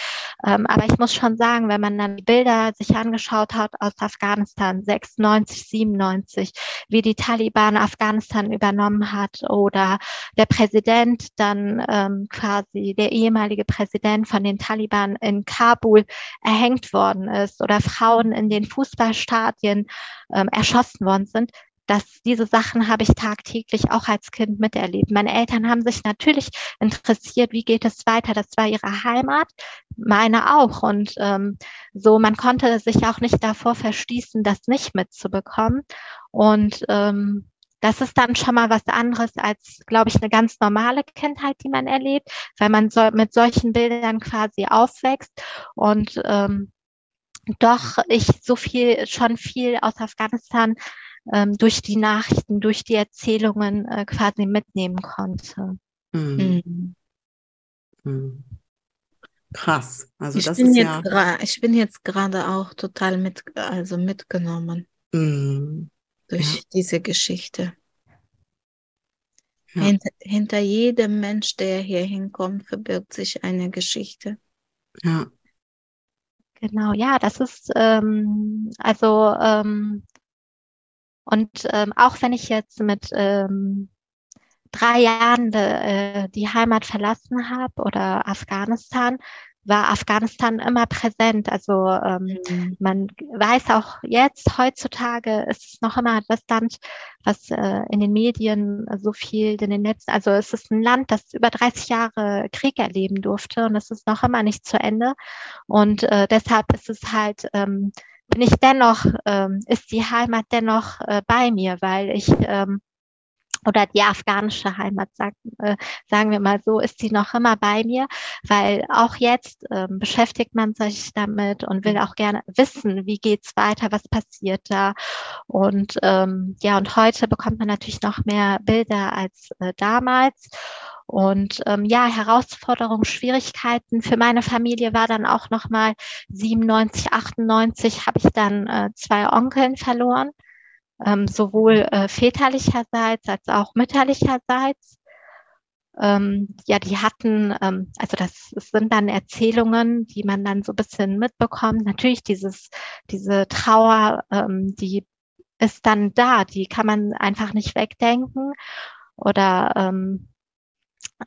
Ähm, aber ich muss schon sagen, wenn man dann die Bilder sich angeschaut hat aus Afghanistan 96, 97, wie die Taliban Afghanistan übernommen hat oder der Präsident dann ähm, quasi der ehemalige Präsident von den Taliban in Kabul erhängt worden ist oder Frauen in den Fußballstadien ähm, erschossen worden sind, dass diese Sachen habe ich tagtäglich auch als Kind miterlebt. Meine Eltern haben sich natürlich interessiert, wie geht es weiter. Das war ihre Heimat, meine auch. Und ähm, so, man konnte sich auch nicht davor verschließen, das nicht mitzubekommen. Und ähm, das ist dann schon mal was anderes als, glaube ich, eine ganz normale Kindheit, die man erlebt, weil man so, mit solchen Bildern quasi aufwächst und ähm, doch ich so viel, schon viel aus Afghanistan ähm, durch die Nachrichten, durch die Erzählungen äh, quasi mitnehmen konnte. Mhm. Mhm. mhm. Krass. Also ich das bin ist jetzt ja. Ich bin jetzt gerade auch total mit, also mitgenommen mhm. durch ja. diese Geschichte. Ja. Hinter, hinter jedem Mensch, der hier hinkommt, verbirgt sich eine Geschichte. Ja. Genau, ja, das ist ähm, also ähm, und ähm, auch wenn ich jetzt mit ähm, drei Jahren de, äh, die Heimat verlassen habe oder Afghanistan, war Afghanistan immer präsent. Also ähm, mhm. man weiß auch jetzt, heutzutage ist es noch immer das Land, was äh, in den Medien so viel in den Netzen, also es ist ein Land, das über 30 Jahre Krieg erleben durfte und es ist noch immer nicht zu Ende. Und äh, deshalb ist es halt ähm, bin ich dennoch, ähm, ist die Heimat dennoch äh, bei mir, weil ich ähm, oder die afghanische Heimat, sag, äh, sagen wir mal so, ist sie noch immer bei mir, weil auch jetzt ähm, beschäftigt man sich damit und will auch gerne wissen, wie geht's weiter, was passiert da. Und ähm, ja, und heute bekommt man natürlich noch mehr Bilder als äh, damals. Und ähm, ja, Herausforderungen, Schwierigkeiten für meine Familie war dann auch nochmal 97, 98 habe ich dann äh, zwei Onkeln verloren ähm, sowohl äh, väterlicherseits als auch mütterlicherseits. Ähm, ja, die hatten, ähm, also das, das sind dann Erzählungen, die man dann so ein bisschen mitbekommt. Natürlich dieses, diese Trauer, ähm, die ist dann da, die kann man einfach nicht wegdenken. Oder ähm,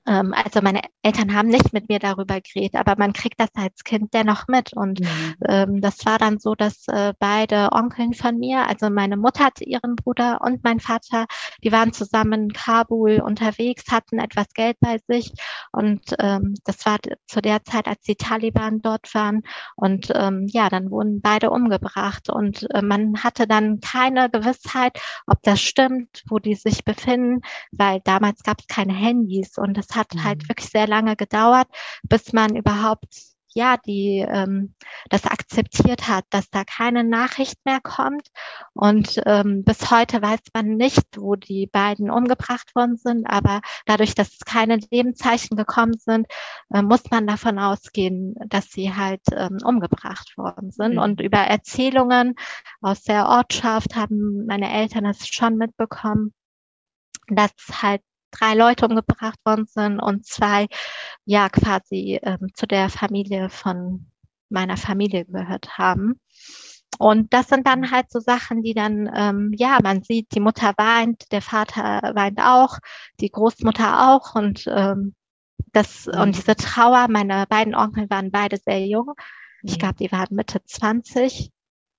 ähm, also meine Eltern haben nicht mit mir darüber geredet, aber man kriegt das als Kind dennoch mit. Und mhm. ähm, das war dann so, dass äh, beide Onkeln von mir, also meine Mutter hatte ihren Bruder und mein Vater, die waren zusammen in Kabul unterwegs, hatten etwas Geld bei sich. Und ähm, das war zu der Zeit, als die Taliban dort waren. Und ähm, ja, dann wurden beide umgebracht. Und äh, man hatte dann keine Gewissheit, ob das stimmt, wo die sich befinden, weil damals gab es keine Handys und das hat halt mhm. halt wirklich sehr lange gedauert, bis man überhaupt ja, die ähm, das akzeptiert hat, dass da keine Nachricht mehr kommt. Und ähm, bis heute weiß man nicht, wo die beiden umgebracht worden sind. Aber dadurch, dass keine Lebenszeichen gekommen sind, äh, muss man davon ausgehen, dass sie halt ähm, umgebracht worden sind. Mhm. Und über Erzählungen aus der Ortschaft haben meine Eltern es schon mitbekommen, dass halt drei Leute umgebracht worden sind und zwei ja quasi ähm, zu der Familie von meiner Familie gehört haben. Und das sind dann halt so Sachen, die dann, ähm, ja, man sieht, die Mutter weint, der Vater weint auch, die Großmutter auch und ähm, das mhm. und diese Trauer, meine beiden Onkel waren beide sehr jung. Ich mhm. glaube, die waren Mitte 20,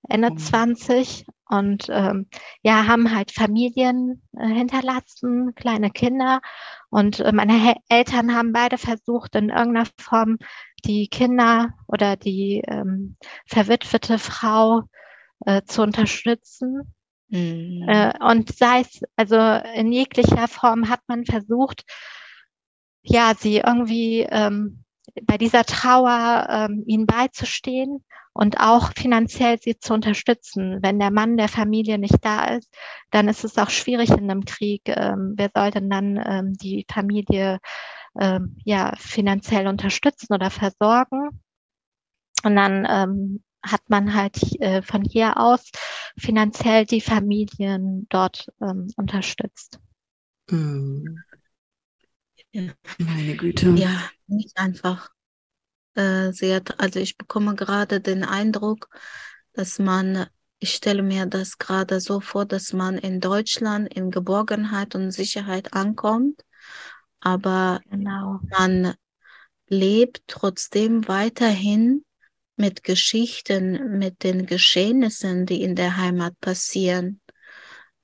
Ende mhm. 20 und ähm, ja, haben halt Familien äh, hinterlassen, kleine Kinder. Und äh, meine He Eltern haben beide versucht, in irgendeiner Form die Kinder oder die ähm, verwitwete Frau äh, zu unterstützen. Mhm. Äh, und sei es, also in jeglicher Form hat man versucht, ja, sie irgendwie ähm, bei dieser Trauer ähm, ihnen beizustehen und auch finanziell sie zu unterstützen. Wenn der Mann der Familie nicht da ist, dann ist es auch schwierig in einem Krieg. Ähm, wer soll denn dann ähm, die Familie ähm, ja finanziell unterstützen oder versorgen? Und dann ähm, hat man halt äh, von hier aus finanziell die Familien dort ähm, unterstützt. Mhm. Ja. Meine Güte. Ja, nicht einfach äh, sehr, also ich bekomme gerade den Eindruck, dass man, ich stelle mir das gerade so vor, dass man in Deutschland in Geborgenheit und Sicherheit ankommt, aber genau. man lebt trotzdem weiterhin mit Geschichten, mit den Geschehnissen, die in der Heimat passieren.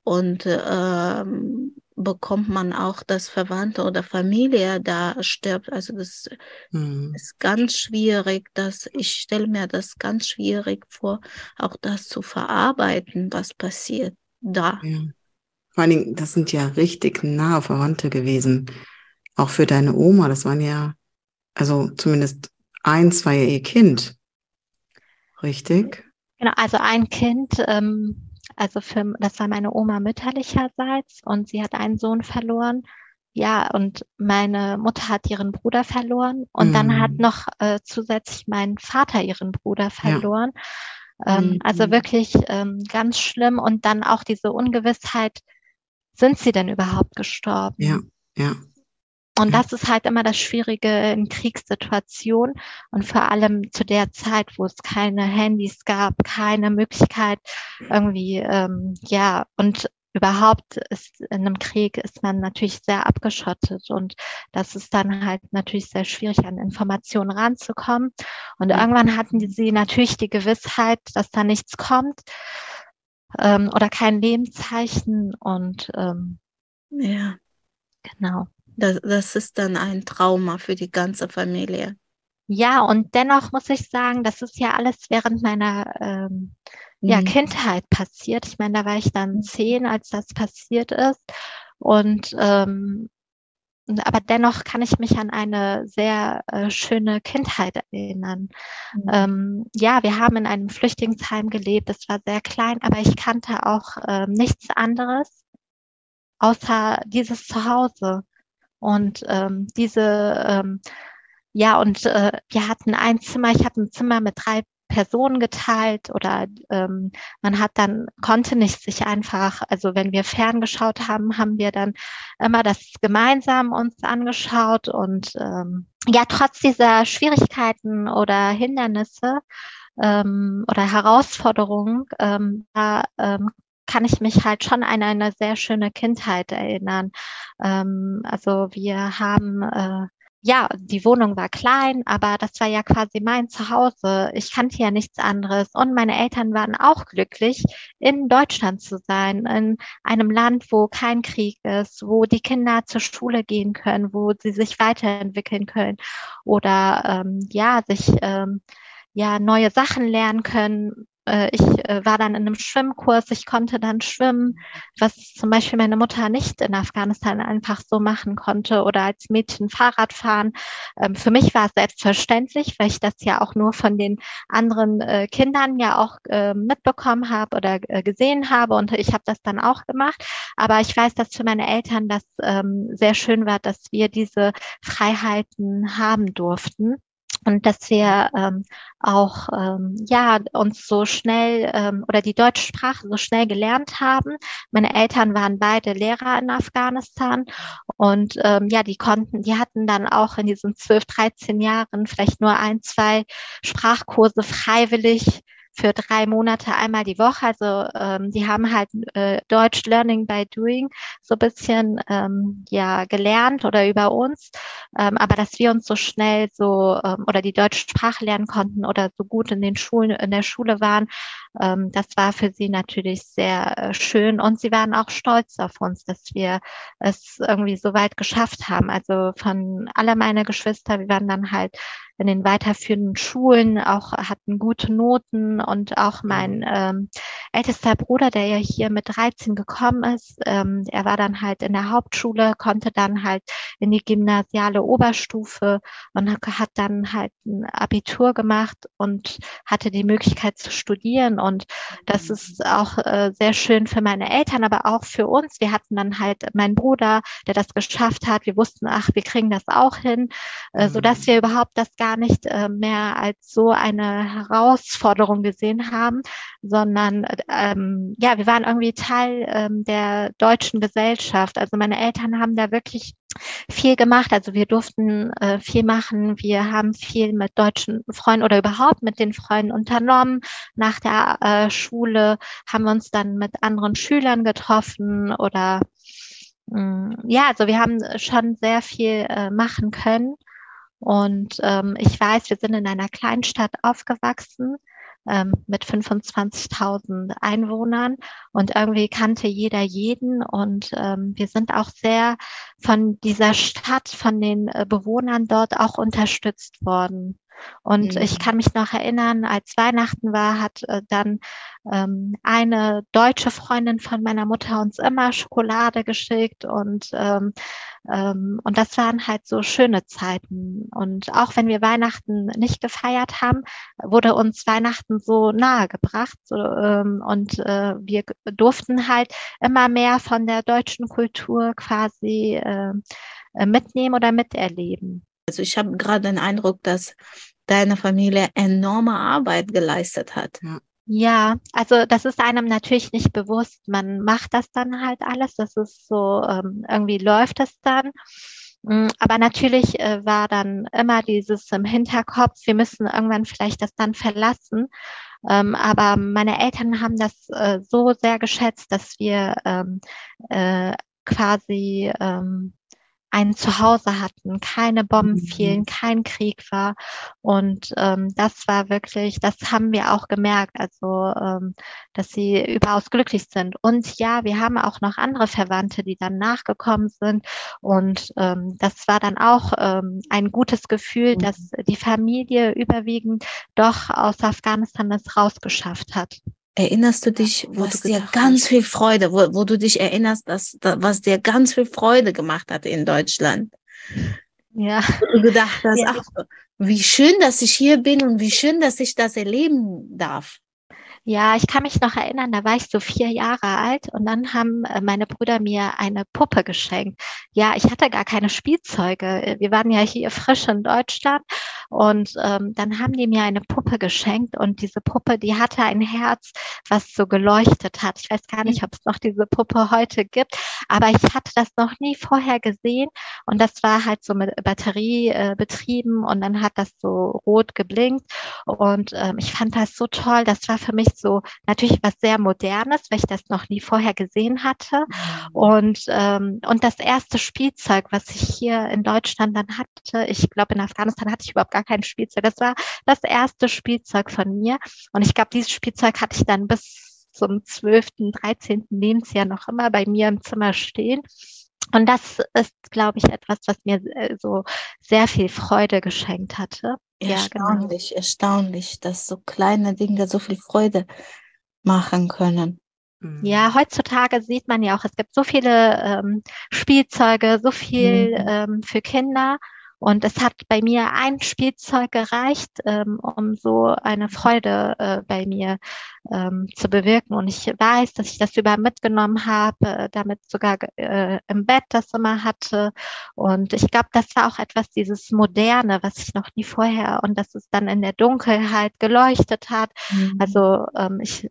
Und ähm, bekommt man auch, dass Verwandte oder Familie da stirbt. Also das mhm. ist ganz schwierig. Dass, ich stelle mir das ganz schwierig vor, auch das zu verarbeiten, was passiert da. Ja. Vor allen Dingen, das sind ja richtig nahe Verwandte gewesen. Auch für deine Oma, das waren ja, also zumindest eins war ja ihr Kind. Richtig? Genau, also ein Kind, ähm, also für, das war meine Oma mütterlicherseits und sie hat einen Sohn verloren. Ja, und meine Mutter hat ihren Bruder verloren und mhm. dann hat mhm. noch äh, zusätzlich mein Vater ihren Bruder verloren. Ja. Ähm, mhm. Also wirklich ähm, ganz schlimm und dann auch diese Ungewissheit, sind sie denn überhaupt gestorben? Ja, ja. Und das ist halt immer das Schwierige in Kriegssituationen und vor allem zu der Zeit, wo es keine Handys gab, keine Möglichkeit irgendwie, ähm, ja, und überhaupt ist in einem Krieg ist man natürlich sehr abgeschottet und das ist dann halt natürlich sehr schwierig, an Informationen ranzukommen. Und irgendwann hatten sie natürlich die Gewissheit, dass da nichts kommt ähm, oder kein Lebenszeichen und ähm, ja, genau. Das, das ist dann ein Trauma für die ganze Familie. Ja, und dennoch muss ich sagen, das ist ja alles während meiner ähm, ja, mhm. Kindheit passiert. Ich meine, da war ich dann zehn, als das passiert ist. Und ähm, aber dennoch kann ich mich an eine sehr äh, schöne Kindheit erinnern. Mhm. Ähm, ja, wir haben in einem Flüchtlingsheim gelebt. Es war sehr klein, aber ich kannte auch äh, nichts anderes außer dieses Zuhause. Und ähm, diese, ähm, ja, und äh, wir hatten ein Zimmer, ich hatte ein Zimmer mit drei Personen geteilt oder ähm, man hat dann, konnte nicht sich einfach, also wenn wir ferngeschaut haben, haben wir dann immer das gemeinsam uns angeschaut und ähm, ja, trotz dieser Schwierigkeiten oder Hindernisse ähm, oder Herausforderungen, ähm, da ähm, kann ich mich halt schon an eine sehr schöne Kindheit erinnern. Ähm, also wir haben äh, ja, die Wohnung war klein, aber das war ja quasi mein Zuhause. Ich kannte ja nichts anderes. Und meine Eltern waren auch glücklich, in Deutschland zu sein, in einem Land, wo kein Krieg ist, wo die Kinder zur Schule gehen können, wo sie sich weiterentwickeln können oder ähm, ja, sich ähm, ja neue Sachen lernen können, ich äh, war dann in einem Schwimmkurs, ich konnte dann schwimmen, was zum Beispiel meine Mutter nicht in Afghanistan einfach so machen konnte oder als Mädchen Fahrrad fahren. Ähm, für mich war es selbstverständlich, weil ich das ja auch nur von den anderen äh, Kindern ja auch mitbekommen habe oder gesehen habe und ich habe das dann auch gemacht. Aber ich weiß, dass für meine Eltern das ähm, sehr schön war, dass wir diese Freiheiten haben durften und dass wir ähm, auch ähm, ja uns so schnell ähm, oder die deutsche Sprache so schnell gelernt haben. Meine Eltern waren beide Lehrer in Afghanistan und ähm, ja, die konnten, die hatten dann auch in diesen zwölf, dreizehn Jahren vielleicht nur ein, zwei Sprachkurse freiwillig für drei Monate einmal die Woche. Also ähm, die haben halt äh, Deutsch Learning by Doing so bisschen ähm, ja gelernt oder über uns. Ähm, aber dass wir uns so schnell so ähm, oder die deutsche Sprache lernen konnten oder so gut in den Schulen, in der Schule waren, ähm, das war für sie natürlich sehr äh, schön. Und sie waren auch stolz auf uns, dass wir es irgendwie so weit geschafft haben. Also von alle meine Geschwister, wir waren dann halt in den weiterführenden Schulen, auch hatten gute Noten und auch mein mhm. ähm, ältester Bruder, der ja hier mit 13 gekommen ist, ähm, er war dann halt in der Hauptschule, konnte dann halt in die gymnasiale Oberstufe und hat dann halt ein Abitur gemacht und hatte die Möglichkeit zu studieren und das mhm. ist auch äh, sehr schön für meine Eltern, aber auch für uns. Wir hatten dann halt meinen Bruder, der das geschafft hat. Wir wussten, ach, wir kriegen das auch hin, äh, so dass mhm. wir überhaupt das gar gar nicht äh, mehr als so eine Herausforderung gesehen haben, sondern ähm, ja, wir waren irgendwie Teil ähm, der deutschen Gesellschaft. Also meine Eltern haben da wirklich viel gemacht. Also wir durften äh, viel machen. Wir haben viel mit deutschen Freunden oder überhaupt mit den Freunden unternommen. Nach der äh, Schule haben wir uns dann mit anderen Schülern getroffen oder mm, ja, also wir haben schon sehr viel äh, machen können. Und ähm, ich weiß, wir sind in einer Kleinstadt aufgewachsen ähm, mit 25.000 Einwohnern und irgendwie kannte jeder jeden und ähm, wir sind auch sehr von dieser Stadt, von den äh, Bewohnern dort auch unterstützt worden. Und mhm. ich kann mich noch erinnern, als Weihnachten war, hat äh, dann ähm, eine deutsche Freundin von meiner Mutter uns immer Schokolade geschickt und ähm, ähm, und das waren halt so schöne Zeiten. Und auch wenn wir Weihnachten nicht gefeiert haben, wurde uns Weihnachten so nahe gebracht so, ähm, und äh, wir durften halt immer mehr von der deutschen Kultur quasi äh, mitnehmen oder miterleben. Also ich habe gerade den Eindruck, dass deine Familie enorme Arbeit geleistet hat. Ja. Ja, also das ist einem natürlich nicht bewusst. Man macht das dann halt alles. Das ist so, ähm, irgendwie läuft es dann. Mm, aber natürlich äh, war dann immer dieses im Hinterkopf, wir müssen irgendwann vielleicht das dann verlassen. Ähm, aber meine Eltern haben das äh, so sehr geschätzt, dass wir ähm, äh, quasi ähm, ein Zuhause hatten, keine Bomben mhm. fielen, kein Krieg war. Und ähm, das war wirklich, das haben wir auch gemerkt, also ähm, dass sie überaus glücklich sind. Und ja, wir haben auch noch andere Verwandte, die dann nachgekommen sind. Und ähm, das war dann auch ähm, ein gutes Gefühl, mhm. dass die Familie überwiegend doch aus Afghanistan es rausgeschafft hat. Erinnerst du dich, wo was dir ganz viel Freude, wo, wo du dich erinnerst, dass, was dir ganz viel Freude gemacht hat in Deutschland? Ja. Wo du gedacht hast, ja. ach, wie schön, dass ich hier bin und wie schön, dass ich das erleben darf. Ja, ich kann mich noch erinnern, da war ich so vier Jahre alt und dann haben äh, meine Brüder mir eine Puppe geschenkt. Ja, ich hatte gar keine Spielzeuge. Wir waren ja hier frisch in Deutschland und ähm, dann haben die mir eine Puppe geschenkt und diese Puppe, die hatte ein Herz, was so geleuchtet hat. Ich weiß gar nicht, ob es noch diese Puppe heute gibt, aber ich hatte das noch nie vorher gesehen und das war halt so mit Batterie äh, betrieben und dann hat das so rot geblinkt und ähm, ich fand das so toll. Das war für mich so natürlich was sehr Modernes, weil ich das noch nie vorher gesehen hatte. Mhm. Und, ähm, und das erste Spielzeug, was ich hier in Deutschland dann hatte, ich glaube in Afghanistan hatte ich überhaupt gar kein Spielzeug. Das war das erste Spielzeug von mir. Und ich glaube, dieses Spielzeug hatte ich dann bis zum 12., 13. Lebensjahr noch immer bei mir im Zimmer stehen. Und das ist, glaube ich, etwas, was mir äh, so sehr viel Freude geschenkt hatte. Erstaunlich, ja, genau. erstaunlich, dass so kleine Dinge so viel Freude machen können. Ja, mhm. heutzutage sieht man ja auch, es gibt so viele ähm, Spielzeuge, so viel mhm. ähm, für Kinder. Und es hat bei mir ein Spielzeug gereicht, ähm, um so eine Freude äh, bei mir ähm, zu bewirken. Und ich weiß, dass ich das überall mitgenommen habe, äh, damit sogar äh, im Bett das immer hatte. Und ich glaube, das war auch etwas dieses Moderne, was ich noch nie vorher und dass es dann in der Dunkelheit geleuchtet hat. Mhm. Also ähm, ich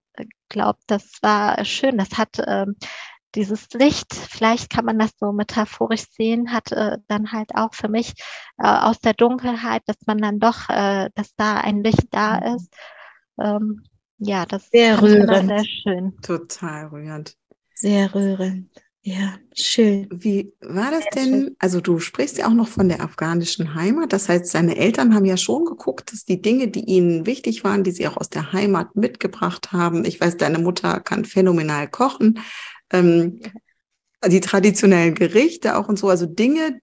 glaube, das war schön. Das hat ähm, dieses Licht, vielleicht kann man das so metaphorisch sehen, hat äh, dann halt auch für mich äh, aus der Dunkelheit, dass man dann doch, äh, dass da ein Licht da mhm. ist. Ähm, ja, das sehr rührend. Sehr schön. Total rührend. Sehr rührend. Ja, schön. Wie war das denn? Also du sprichst ja auch noch von der afghanischen Heimat. Das heißt, deine Eltern haben ja schon geguckt, dass die Dinge, die ihnen wichtig waren, die sie auch aus der Heimat mitgebracht haben. Ich weiß, deine Mutter kann phänomenal kochen ähm, die traditionellen Gerichte auch und so, also Dinge,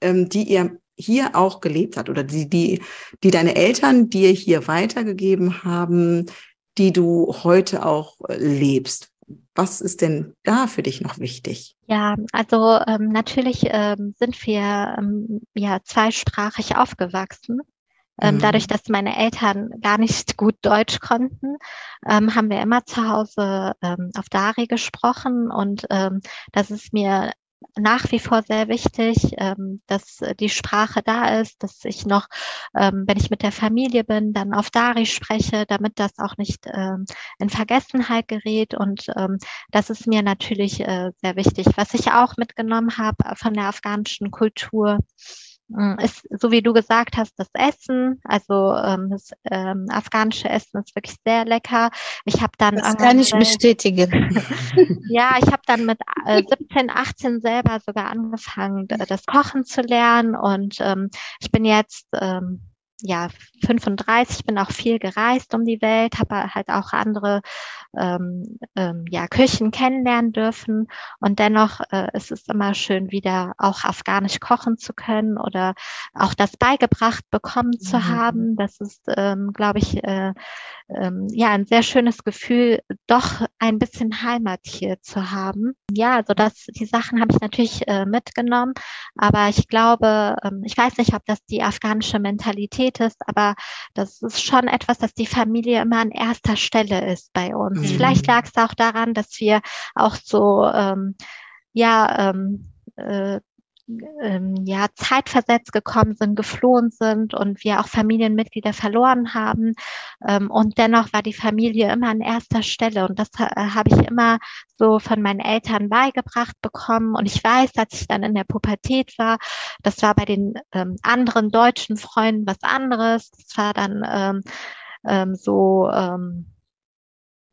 ähm, die ihr hier auch gelebt hat oder die, die, die deine Eltern dir hier weitergegeben haben, die du heute auch äh, lebst. Was ist denn da für dich noch wichtig? Ja, also ähm, natürlich ähm, sind wir ähm, ja zweisprachig aufgewachsen. Ähm, mhm. Dadurch, dass meine Eltern gar nicht gut Deutsch konnten, ähm, haben wir immer zu Hause ähm, auf Dari gesprochen und ähm, das ist mir nach wie vor sehr wichtig, ähm, dass die Sprache da ist, dass ich noch, wenn ich mit der Familie bin, dann auf Dari spreche, damit das auch nicht in Vergessenheit gerät. Und das ist mir natürlich äh, sehr wichtig. Was ich auch mitgenommen habe von der afghanischen Kultur, ist, so wie du gesagt hast, das Essen, also ähm, das ähm, afghanische Essen ist wirklich sehr lecker. Ich habe dann das kann ich bestätigen. ja, ich habe dann mit äh, 17, 18 selber sogar angefangen, das Kochen zu lernen und ähm, ich bin jetzt ähm, ja 35, bin auch viel gereist um die Welt, habe halt auch andere ähm, ähm, ja, Küchen kennenlernen dürfen. Und dennoch äh, ist es immer schön, wieder auch afghanisch kochen zu können oder auch das beigebracht bekommen zu mhm. haben. Das ist, ähm, glaube ich, äh, ähm, ja, ein sehr schönes Gefühl, doch ein bisschen Heimat hier zu haben. Ja, also das, die Sachen habe ich natürlich äh, mitgenommen, aber ich glaube, ähm, ich weiß nicht, ob das die afghanische Mentalität ist, aber das ist schon etwas, dass die Familie immer an erster Stelle ist bei uns. Mhm. Vielleicht lag es auch daran, dass wir auch so, ähm, ja, ähm, äh, ähm, ja, zeitversetzt gekommen sind, geflohen sind und wir auch Familienmitglieder verloren haben. Ähm, und dennoch war die Familie immer an erster Stelle. Und das äh, habe ich immer so von meinen Eltern beigebracht bekommen. Und ich weiß, als ich dann in der Pubertät war, das war bei den ähm, anderen deutschen Freunden was anderes. Das war dann ähm, ähm, so, ähm.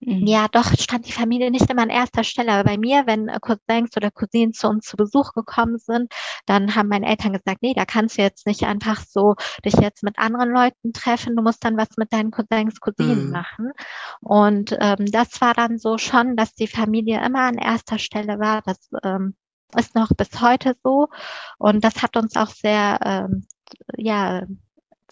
Ja, doch stand die Familie nicht immer an erster Stelle. Aber bei mir, wenn äh, Cousins oder Cousinen zu uns zu Besuch gekommen sind, dann haben meine Eltern gesagt, nee, da kannst du jetzt nicht einfach so dich jetzt mit anderen Leuten treffen. Du musst dann was mit deinen Cousins, Cousinen mhm. machen. Und ähm, das war dann so schon, dass die Familie immer an erster Stelle war. Das ähm, ist noch bis heute so. Und das hat uns auch sehr, ähm, ja,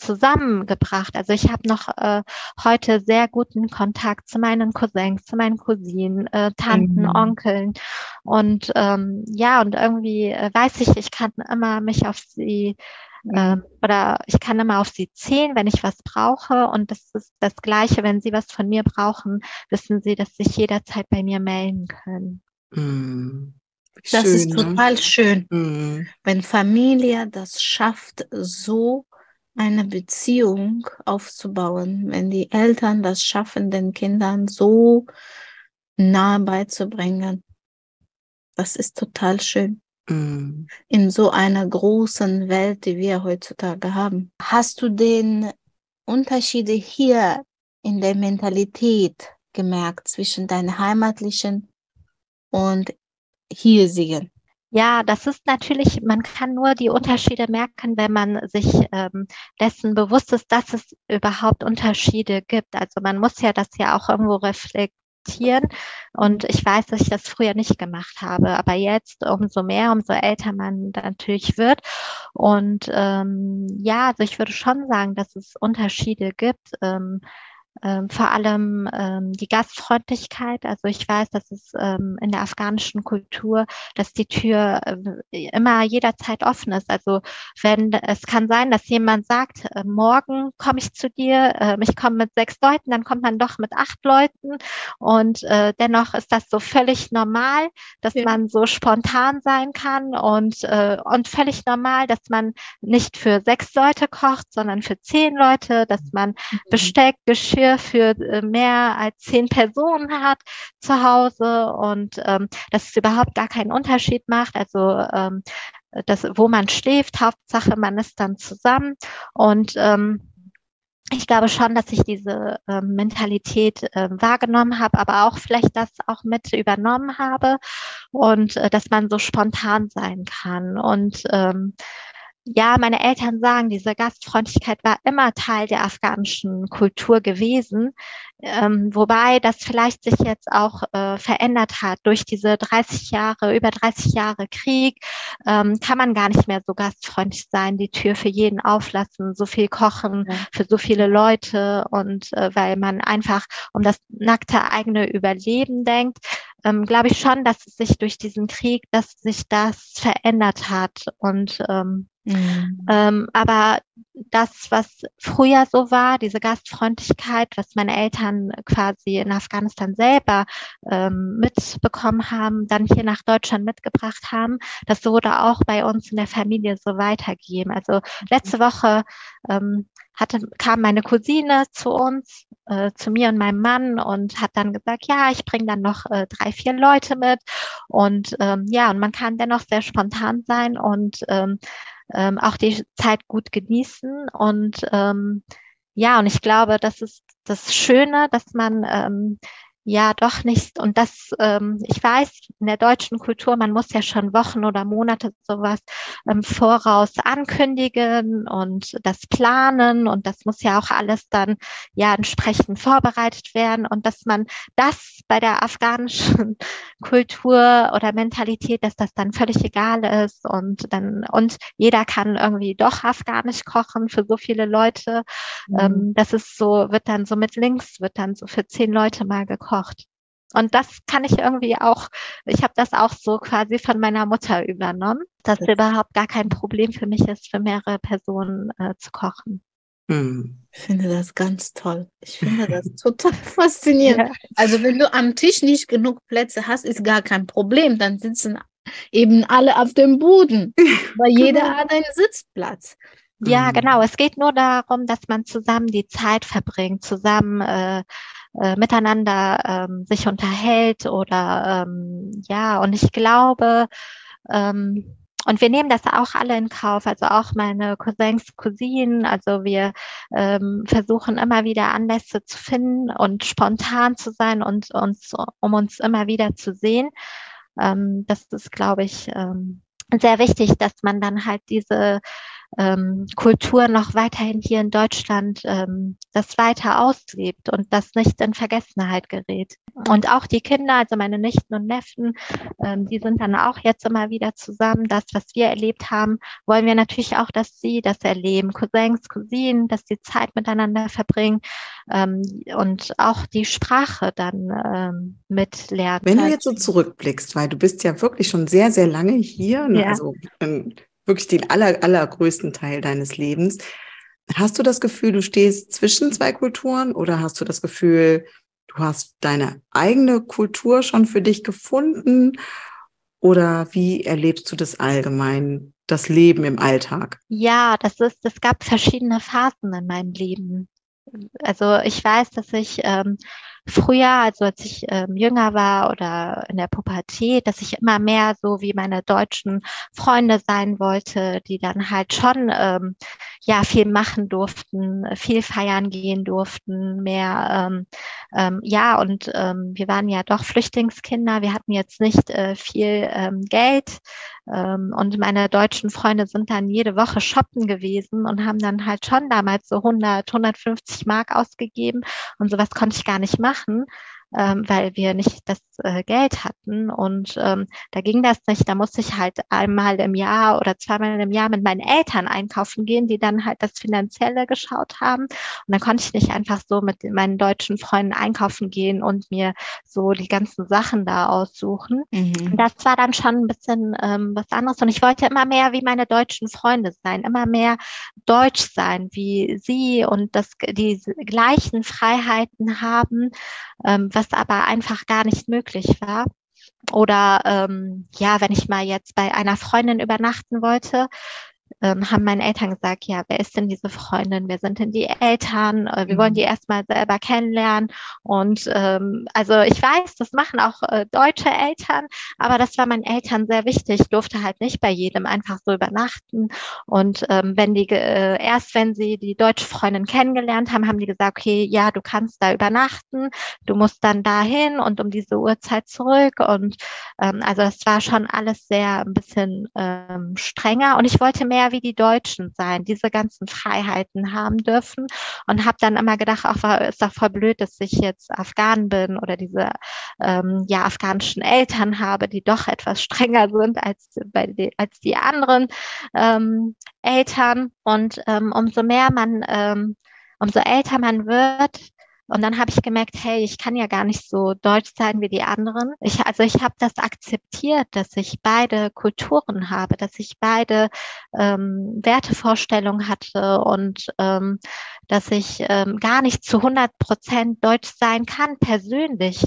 zusammengebracht. Also ich habe noch äh, heute sehr guten Kontakt zu meinen Cousins, zu meinen Cousinen, äh, Tanten, mhm. Onkeln und ähm, ja und irgendwie äh, weiß ich, ich kann immer mich auf sie äh, oder ich kann immer auf sie zählen, wenn ich was brauche. Und das ist das Gleiche, wenn sie was von mir brauchen, wissen sie, dass sie sich jederzeit bei mir melden können. Das schön, ist ne? total ne? schön, mm. wenn Familie das schafft, so eine Beziehung aufzubauen, wenn die Eltern das schaffen, den Kindern so nahe beizubringen. Das ist total schön. Mm. In so einer großen Welt, die wir heutzutage haben. Hast du den Unterschiede hier in der Mentalität gemerkt zwischen deinen heimatlichen und hiesigen? Ja, das ist natürlich, man kann nur die Unterschiede merken, wenn man sich ähm, dessen bewusst ist, dass es überhaupt Unterschiede gibt. Also man muss ja das ja auch irgendwo reflektieren. Und ich weiß, dass ich das früher nicht gemacht habe. Aber jetzt umso mehr, umso älter man natürlich wird. Und ähm, ja, also ich würde schon sagen, dass es Unterschiede gibt. Ähm, ähm, vor allem ähm, die Gastfreundlichkeit. Also ich weiß, dass es ähm, in der afghanischen Kultur, dass die Tür äh, immer jederzeit offen ist. Also wenn es kann sein, dass jemand sagt, äh, morgen komme ich zu dir, äh, ich komme mit sechs Leuten, dann kommt man doch mit acht Leuten und äh, dennoch ist das so völlig normal, dass ja. man so spontan sein kann und äh, und völlig normal, dass man nicht für sechs Leute kocht, sondern für zehn Leute, dass man mhm. Besteck, Geschirr Für äh, mehr als zehn Personen hat zu Hause und ähm, dass es überhaupt gar keinen Unterschied macht. Also ähm, das, wo man schläft, Hauptsache man ist dann zusammen und ähm, ich glaube schon, dass ich diese äh, Mentalität äh, wahrgenommen habe, aber auch vielleicht das auch mit übernommen habe und äh, dass man so spontan sein kann. Und ähm, ja, meine Eltern sagen, diese Gastfreundlichkeit war immer Teil der afghanischen Kultur gewesen, ähm, wobei das vielleicht sich jetzt auch äh, verändert hat. Durch diese 30 Jahre, über 30 Jahre Krieg ähm, kann man gar nicht mehr so gastfreundlich sein, die Tür für jeden auflassen, so viel kochen ja. für so viele Leute und äh, weil man einfach um das nackte eigene Überleben denkt, ähm, glaube ich schon, dass es sich durch diesen Krieg, dass sich das verändert hat und ähm, Mhm. Ähm, aber das, was früher so war, diese Gastfreundlichkeit, was meine Eltern quasi in Afghanistan selber ähm, mitbekommen haben, dann hier nach Deutschland mitgebracht haben, das wurde auch bei uns in der Familie so weitergegeben. Also letzte Woche ähm, hatte, kam meine Cousine zu uns, äh, zu mir und meinem Mann und hat dann gesagt, ja, ich bringe dann noch äh, drei, vier Leute mit. Und ähm, ja, und man kann dennoch sehr spontan sein und ähm, ähm, auch die Zeit gut genießen. Und ähm, ja, und ich glaube, das ist das Schöne, dass man ähm, ja doch nicht. Und das, ähm, ich weiß, in der deutschen Kultur, man muss ja schon Wochen oder Monate sowas ähm, voraus ankündigen und das planen und das muss ja auch alles dann ja entsprechend vorbereitet werden und dass man das bei der afghanischen Kultur oder Mentalität, dass das dann völlig egal ist und dann und jeder kann irgendwie doch afghanisch kochen für so viele Leute. Mhm. Ähm, das ist so, wird dann so mit links, wird dann so für zehn Leute mal gekocht gekocht. Und das kann ich irgendwie auch, ich habe das auch so quasi von meiner Mutter übernommen, dass es überhaupt gar kein Problem für mich ist, für mehrere Personen äh, zu kochen. Hm. Ich finde das ganz toll. Ich finde das total faszinierend. Ja. Also wenn du am Tisch nicht genug Plätze hast, ist gar kein Problem. Dann sitzen eben alle auf dem Boden, weil jeder genau. hat einen Sitzplatz. Ja, hm. genau. Es geht nur darum, dass man zusammen die Zeit verbringt, zusammen äh, äh, miteinander ähm, sich unterhält oder ähm, ja, und ich glaube, ähm, und wir nehmen das auch alle in Kauf, also auch meine Cousins, Cousinen. Also wir ähm, versuchen immer wieder Anlässe zu finden und spontan zu sein und uns, um uns immer wieder zu sehen. Ähm, das ist, glaube ich, ähm, sehr wichtig, dass man dann halt diese ähm, Kultur noch weiterhin hier in Deutschland ähm, das weiter auslebt und das nicht in Vergessenheit gerät. Und auch die Kinder, also meine Nichten und Neffen, ähm, die sind dann auch jetzt immer wieder zusammen. Das, was wir erlebt haben, wollen wir natürlich auch, dass sie das erleben. Cousins, Cousinen, dass sie Zeit miteinander verbringen ähm, und auch die Sprache dann ähm, mitlernen. Wenn du jetzt so zurückblickst, weil du bist ja wirklich schon sehr, sehr lange hier, ne? ja. also ähm, wirklich den aller, allergrößten Teil deines Lebens. Hast du das Gefühl, du stehst zwischen zwei Kulturen oder hast du das Gefühl, du hast deine eigene Kultur schon für dich gefunden? Oder wie erlebst du das allgemein, das Leben im Alltag? Ja, das ist, es gab verschiedene Phasen in meinem Leben. Also ich weiß, dass ich ähm, früher, also als ich ähm, jünger war oder in der Pubertät, dass ich immer mehr so wie meine deutschen Freunde sein wollte, die dann halt schon ähm, ja viel machen durften, viel feiern gehen durften, mehr ähm, ähm, ja und ähm, wir waren ja doch Flüchtlingskinder, wir hatten jetzt nicht äh, viel ähm, Geld ähm, und meine deutschen Freunde sind dann jede Woche shoppen gewesen und haben dann halt schon damals so 100, 150 Mark ausgegeben. Und sowas konnte ich gar nicht machen machen, ähm, weil wir nicht das äh, Geld hatten. Und ähm, da ging das nicht. Da musste ich halt einmal im Jahr oder zweimal im Jahr mit meinen Eltern einkaufen gehen, die dann halt das Finanzielle geschaut haben. Und dann konnte ich nicht einfach so mit meinen deutschen Freunden einkaufen gehen und mir so die ganzen Sachen da aussuchen. Mhm. Das war dann schon ein bisschen ähm, was anderes. Und ich wollte immer mehr wie meine deutschen Freunde sein, immer mehr deutsch sein wie sie und das, die gleichen Freiheiten haben, ähm, was aber einfach gar nicht möglich war. Oder ähm, ja, wenn ich mal jetzt bei einer Freundin übernachten wollte, ähm, haben meine Eltern gesagt, ja, wer ist denn diese Freundin? Wer sind denn die Eltern? Äh, wir wollen mhm. die erstmal selber kennenlernen. Und ähm, also ich weiß, das machen auch äh, deutsche Eltern, aber das war meinen Eltern sehr wichtig. Ich durfte halt nicht bei jedem einfach so übernachten. Und ähm, wenn die äh, erst wenn sie die deutsche Freundin kennengelernt haben, haben die gesagt, okay, ja, du kannst da übernachten, du musst dann dahin und um diese Uhrzeit zurück. Und ähm, also das war schon alles sehr ein bisschen ähm, strenger. Und ich wollte mehr wie die Deutschen sein, diese ganzen Freiheiten haben dürfen. Und habe dann immer gedacht, ach, ist doch voll blöd, dass ich jetzt Afghan bin oder diese ähm, ja afghanischen Eltern habe, die doch etwas strenger sind als bei die, als die anderen ähm, Eltern. Und ähm, umso mehr man ähm, umso älter man wird, und dann habe ich gemerkt, hey, ich kann ja gar nicht so deutsch sein wie die anderen. Ich, also ich habe das akzeptiert, dass ich beide Kulturen habe, dass ich beide ähm, Wertevorstellungen hatte und ähm, dass ich ähm, gar nicht zu 100 Prozent deutsch sein kann, persönlich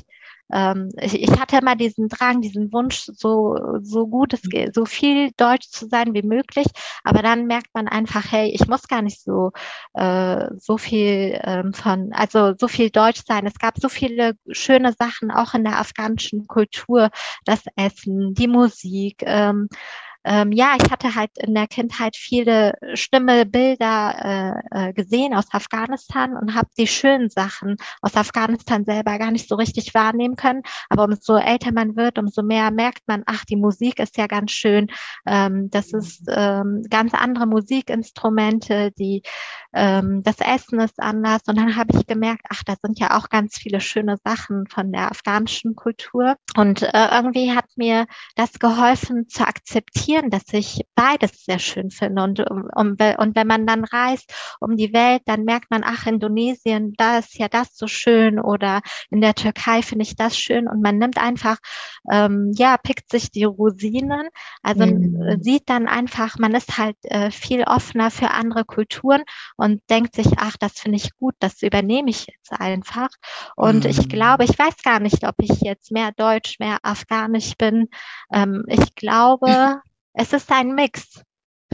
ähm, ich, ich, hatte immer diesen Drang, diesen Wunsch, so, so gut es geht, so viel Deutsch zu sein wie möglich. Aber dann merkt man einfach, hey, ich muss gar nicht so, äh, so viel ähm, von, also so viel Deutsch sein. Es gab so viele schöne Sachen auch in der afghanischen Kultur, das Essen, die Musik. Ähm, ähm, ja, ich hatte halt in der Kindheit viele schlimme Bilder äh, äh, gesehen aus Afghanistan und habe die schönen Sachen aus Afghanistan selber gar nicht so richtig wahrnehmen können. Aber umso älter man wird, umso mehr merkt man, ach, die Musik ist ja ganz schön. Ähm, das ist ähm, ganz andere Musikinstrumente, die ähm, das Essen ist anders. Und dann habe ich gemerkt, ach, da sind ja auch ganz viele schöne Sachen von der afghanischen Kultur. Und äh, irgendwie hat mir das geholfen zu akzeptieren, dass ich beides sehr schön finde. Und, um, um, und wenn man dann reist um die Welt, dann merkt man, ach, Indonesien, da ist ja das so schön oder in der Türkei finde ich das schön. Und man nimmt einfach, ähm, ja, pickt sich die Rosinen. Also mhm. sieht dann einfach, man ist halt äh, viel offener für andere Kulturen und denkt sich, ach, das finde ich gut, das übernehme ich jetzt einfach. Und mhm. ich glaube, ich weiß gar nicht, ob ich jetzt mehr Deutsch, mehr Afghanisch bin. Ähm, ich glaube, es ist ein Mix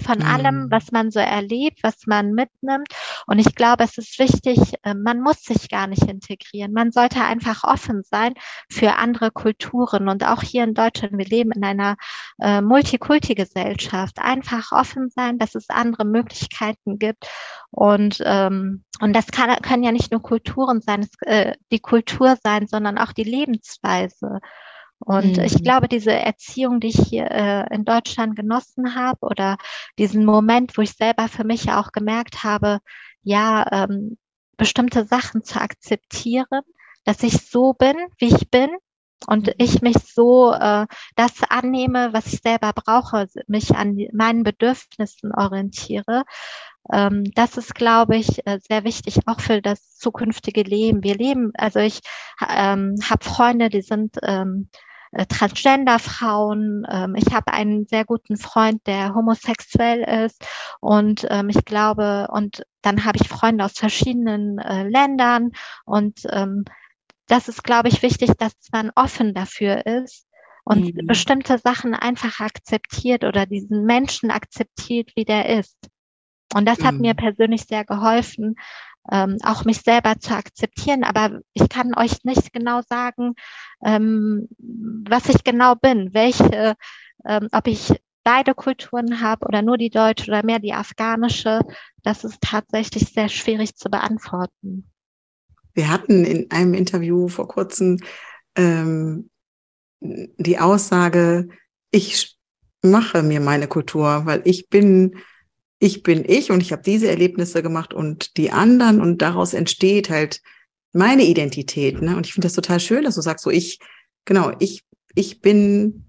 von allem, mhm. was man so erlebt, was man mitnimmt. Und ich glaube, es ist wichtig, äh, man muss sich gar nicht integrieren. Man sollte einfach offen sein für andere Kulturen. Und auch hier in Deutschland, wir leben in einer äh, Multikulti-Gesellschaft. Einfach offen sein, dass es andere Möglichkeiten gibt. Und, ähm, und das kann, können ja nicht nur Kulturen sein, es, äh, die Kultur sein, sondern auch die Lebensweise. Und mhm. ich glaube, diese Erziehung, die ich hier äh, in Deutschland genossen habe oder diesen Moment, wo ich selber für mich auch gemerkt habe, ja, ähm, bestimmte Sachen zu akzeptieren, dass ich so bin, wie ich bin und mhm. ich mich so äh, das annehme, was ich selber brauche, mich an meinen Bedürfnissen orientiere. Ähm, das ist, glaube ich, äh, sehr wichtig, auch für das zukünftige Leben. Wir leben, also ich ähm, habe Freunde, die sind ähm, äh, Transgender-Frauen. Ähm, ich habe einen sehr guten Freund, der homosexuell ist. Und ähm, ich glaube, und dann habe ich Freunde aus verschiedenen äh, Ländern. Und ähm, das ist, glaube ich, wichtig, dass man offen dafür ist und mhm. bestimmte Sachen einfach akzeptiert oder diesen Menschen akzeptiert, wie der ist. Und das mhm. hat mir mhm. persönlich sehr geholfen, ähm, auch mich selber zu akzeptieren. Aber ich kann euch nicht genau sagen, ähm, was ich genau bin, welche, ähm, ob ich beide Kulturen habe oder nur die deutsche oder mehr die afghanische. Das ist tatsächlich sehr schwierig zu beantworten. Wir hatten in einem Interview vor kurzem ähm, die Aussage, ich mache mir meine Kultur, weil ich bin, ich bin ich und ich habe diese Erlebnisse gemacht und die anderen und daraus entsteht halt meine Identität. Ne? Und ich finde das total schön, dass du sagst, so ich, genau, ich, ich bin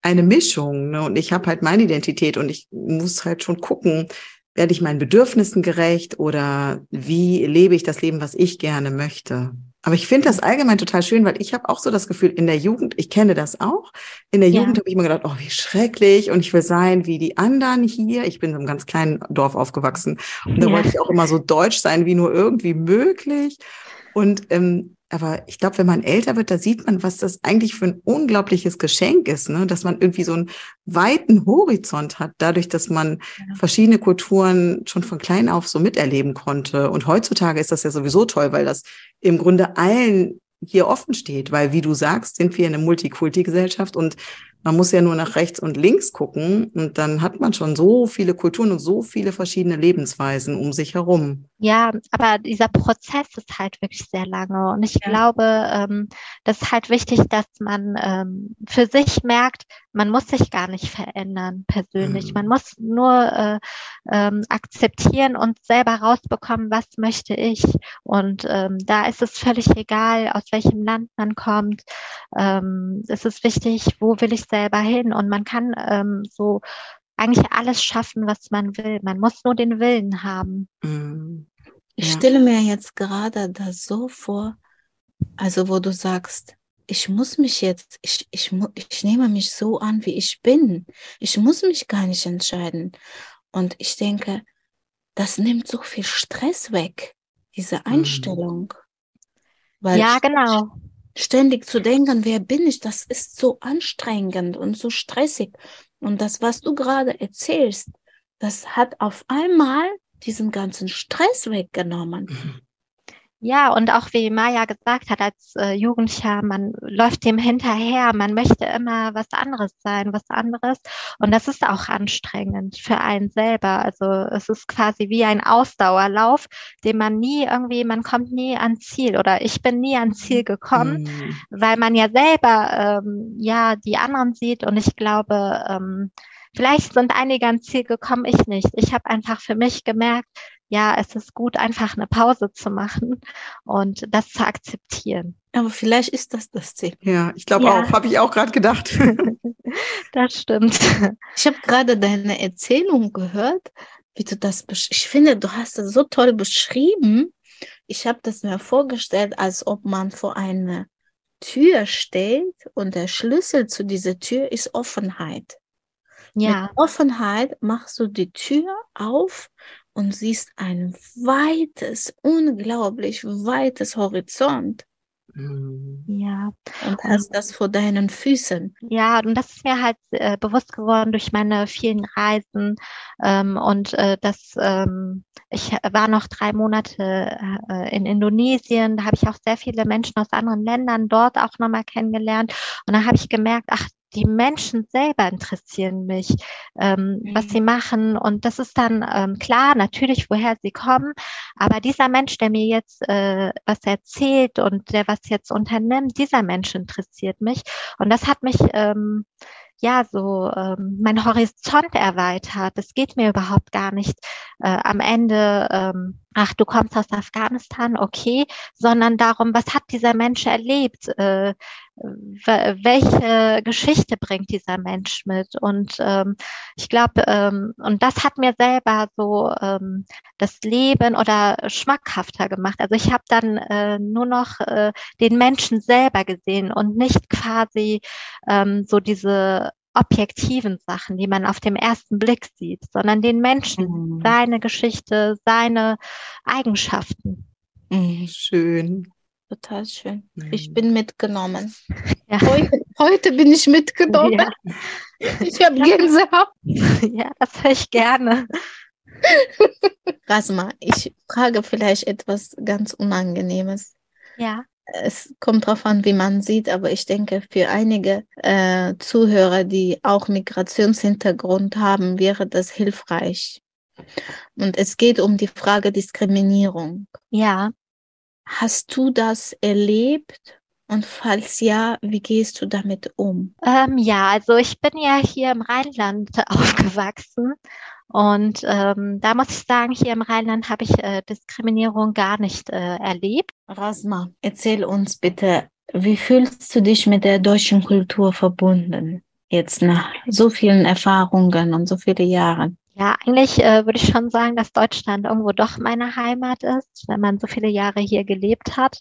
eine Mischung ne? und ich habe halt meine Identität und ich muss halt schon gucken, werde ich meinen Bedürfnissen gerecht oder wie lebe ich das Leben, was ich gerne möchte? Aber ich finde das allgemein total schön, weil ich habe auch so das Gefühl, in der Jugend, ich kenne das auch, in der ja. Jugend habe ich immer gedacht, oh, wie schrecklich und ich will sein wie die anderen hier. Ich bin in einem ganz kleinen Dorf aufgewachsen und da ja. wollte ich auch immer so deutsch sein, wie nur irgendwie möglich. Und ähm, aber ich glaube, wenn man älter wird, da sieht man, was das eigentlich für ein unglaubliches Geschenk ist, ne? dass man irgendwie so einen weiten Horizont hat, dadurch, dass man ja. verschiedene Kulturen schon von klein auf so miterleben konnte. Und heutzutage ist das ja sowieso toll, weil das im Grunde allen hier offen steht, weil wie du sagst, sind wir eine Multikulti-Gesellschaft und man muss ja nur nach rechts und links gucken und dann hat man schon so viele Kulturen und so viele verschiedene Lebensweisen um sich herum. Ja, aber dieser Prozess ist halt wirklich sehr lange und ich ja. glaube, ähm, das ist halt wichtig, dass man ähm, für sich merkt, man muss sich gar nicht verändern persönlich. Mhm. Man muss nur äh, ähm, akzeptieren und selber rausbekommen, was möchte ich. Und ähm, da ist es völlig egal, aus welchem Land man kommt. Ähm, es ist wichtig, wo will ich selber hin? Und man kann ähm, so eigentlich alles schaffen, was man will. Man muss nur den Willen haben. Mhm. Ich stelle mir jetzt gerade das so vor, also wo du sagst, ich muss mich jetzt, ich, ich, ich nehme mich so an, wie ich bin. Ich muss mich gar nicht entscheiden. Und ich denke, das nimmt so viel Stress weg, diese mhm. Einstellung. Weil ja, genau ständig zu denken, wer bin ich, das ist so anstrengend und so stressig. Und das, was du gerade erzählst, das hat auf einmal diesen ganzen Stress weggenommen. Mhm. Ja, und auch wie Maya gesagt hat, als äh, Jugendlicher, man läuft dem hinterher, man möchte immer was anderes sein, was anderes. Und das ist auch anstrengend für einen selber. Also es ist quasi wie ein Ausdauerlauf, den man nie irgendwie, man kommt nie ans Ziel oder ich bin nie ans Ziel gekommen, mhm. weil man ja selber ähm, ja die anderen sieht. Und ich glaube, ähm, vielleicht sind einige ans Ziel gekommen, ich nicht. Ich habe einfach für mich gemerkt, ja, es ist gut, einfach eine Pause zu machen und das zu akzeptieren. Aber vielleicht ist das das Ziel. Ja, ich glaube ja. auch, habe ich auch gerade gedacht. das stimmt. Ich habe gerade deine Erzählung gehört, wie du das, ich finde, du hast das so toll beschrieben. Ich habe das mir vorgestellt, als ob man vor einer Tür steht und der Schlüssel zu dieser Tür ist Offenheit. Ja. Mit Offenheit machst du die Tür auf und siehst ein weites, unglaublich weites Horizont. Mhm. Ja. Und hast das vor deinen Füßen. Ja, und das ist mir halt äh, bewusst geworden durch meine vielen Reisen. Ähm, und äh, das, ähm, ich war noch drei Monate äh, in Indonesien. Da habe ich auch sehr viele Menschen aus anderen Ländern dort auch nochmal kennengelernt. Und da habe ich gemerkt, ach, die Menschen selber interessieren mich, ähm, mhm. was sie machen. Und das ist dann ähm, klar, natürlich, woher sie kommen. Aber dieser Mensch, der mir jetzt äh, was erzählt und der was jetzt unternimmt, dieser Mensch interessiert mich. Und das hat mich ähm, ja so ähm, mein Horizont erweitert. Es geht mir überhaupt gar nicht äh, am Ende, ähm, ach, du kommst aus Afghanistan, okay, sondern darum, was hat dieser Mensch erlebt? Äh, welche Geschichte bringt dieser Mensch mit? Und ähm, ich glaube, ähm, und das hat mir selber so ähm, das Leben oder schmackhafter gemacht. Also ich habe dann äh, nur noch äh, den Menschen selber gesehen und nicht quasi ähm, so diese objektiven Sachen, die man auf dem ersten Blick sieht, sondern den Menschen, mhm. seine Geschichte, seine Eigenschaften. Mhm. Schön. Total schön. Mhm. Ich bin mitgenommen. Ja. Heute, heute, bin ich mitgenommen. Ja. Ich habe Gänsehaut. Ja, das höre ich gerne. Rasma, ich frage vielleicht etwas ganz Unangenehmes. Ja es kommt darauf an, wie man sieht, aber ich denke, für einige äh, Zuhörer, die auch Migrationshintergrund haben, wäre das hilfreich. Und es geht um die Frage Diskriminierung. Ja. Hast du das erlebt? Und falls ja, wie gehst du damit um? Ähm, ja, also ich bin ja hier im Rheinland aufgewachsen und ähm, da muss ich sagen, hier im Rheinland habe ich äh, Diskriminierung gar nicht äh, erlebt. Rasma, erzähl uns bitte, wie fühlst du dich mit der deutschen Kultur verbunden? Jetzt nach so vielen Erfahrungen und so vielen Jahren. Ja, eigentlich äh, würde ich schon sagen, dass Deutschland irgendwo doch meine Heimat ist, wenn man so viele Jahre hier gelebt hat.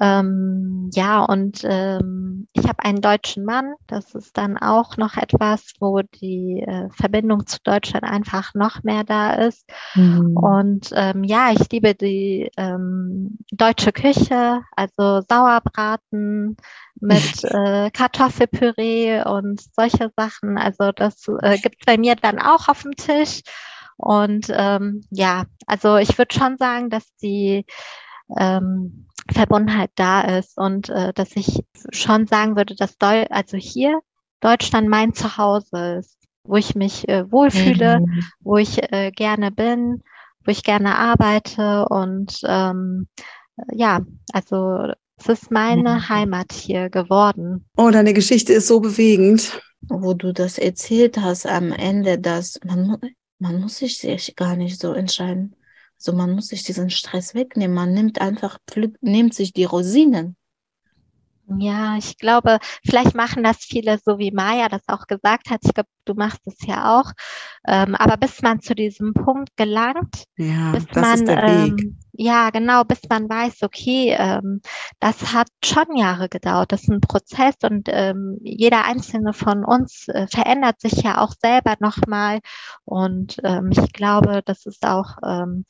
Ähm, ja, und ähm, ich habe einen deutschen Mann. Das ist dann auch noch etwas, wo die äh, Verbindung zu Deutschland einfach noch mehr da ist. Mhm. Und ähm, ja, ich liebe die ähm, deutsche Küche, also Sauerbraten mit äh, Kartoffelpüree und solche Sachen. Also das äh, gibt bei mir dann auch auf dem Tisch. Und ähm, ja, also ich würde schon sagen, dass die ähm, Verbundenheit da ist und äh, dass ich schon sagen würde, dass Deu also hier Deutschland mein Zuhause ist, wo ich mich äh, wohlfühle, mhm. wo ich äh, gerne bin, wo ich gerne arbeite und ähm, ja, also es ist meine mhm. Heimat hier geworden. Oh, deine Geschichte ist so bewegend. Wo du das erzählt hast am Ende, dass man, man muss sich gar nicht so entscheiden. So, man muss sich diesen Stress wegnehmen. Man nimmt einfach, pflückt, nimmt sich die Rosinen. Ja, ich glaube, vielleicht machen das viele so wie Maya das auch gesagt hat. Ich glaube, du machst es ja auch. Ähm, aber bis man zu diesem Punkt gelangt, ja, bis das man, ist der ähm, ja, genau, bis man weiß, okay, ähm, das hat schon Jahre gedauert. Das ist ein Prozess und ähm, jeder einzelne von uns äh, verändert sich ja auch selber nochmal. Und ähm, ich glaube, das ist auch, ähm,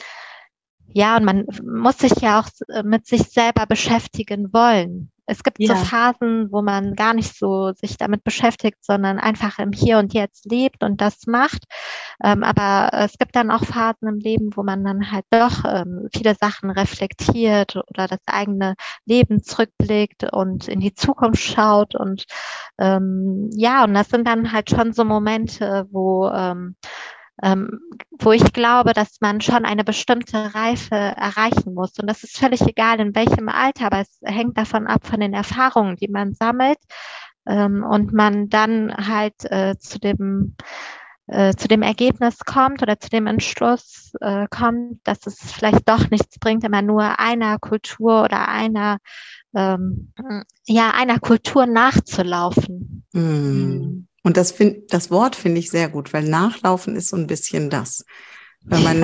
ja, und man muss sich ja auch äh, mit sich selber beschäftigen wollen. Es gibt ja. so Phasen, wo man gar nicht so sich damit beschäftigt, sondern einfach im Hier und Jetzt lebt und das macht. Ähm, aber es gibt dann auch Phasen im Leben, wo man dann halt doch ähm, viele Sachen reflektiert oder das eigene Leben zurückblickt und in die Zukunft schaut. Und ähm, ja, und das sind dann halt schon so Momente, wo ähm, wo ich glaube, dass man schon eine bestimmte Reife erreichen muss. Und das ist völlig egal, in welchem Alter, aber es hängt davon ab, von den Erfahrungen, die man sammelt ähm, und man dann halt äh, zu dem äh, zu dem Ergebnis kommt oder zu dem Entschluss äh, kommt, dass es vielleicht doch nichts bringt, immer nur einer Kultur oder einer ähm, ja einer Kultur nachzulaufen. Mm. Und das, find, das Wort finde ich sehr gut, weil Nachlaufen ist so ein bisschen das. Weil man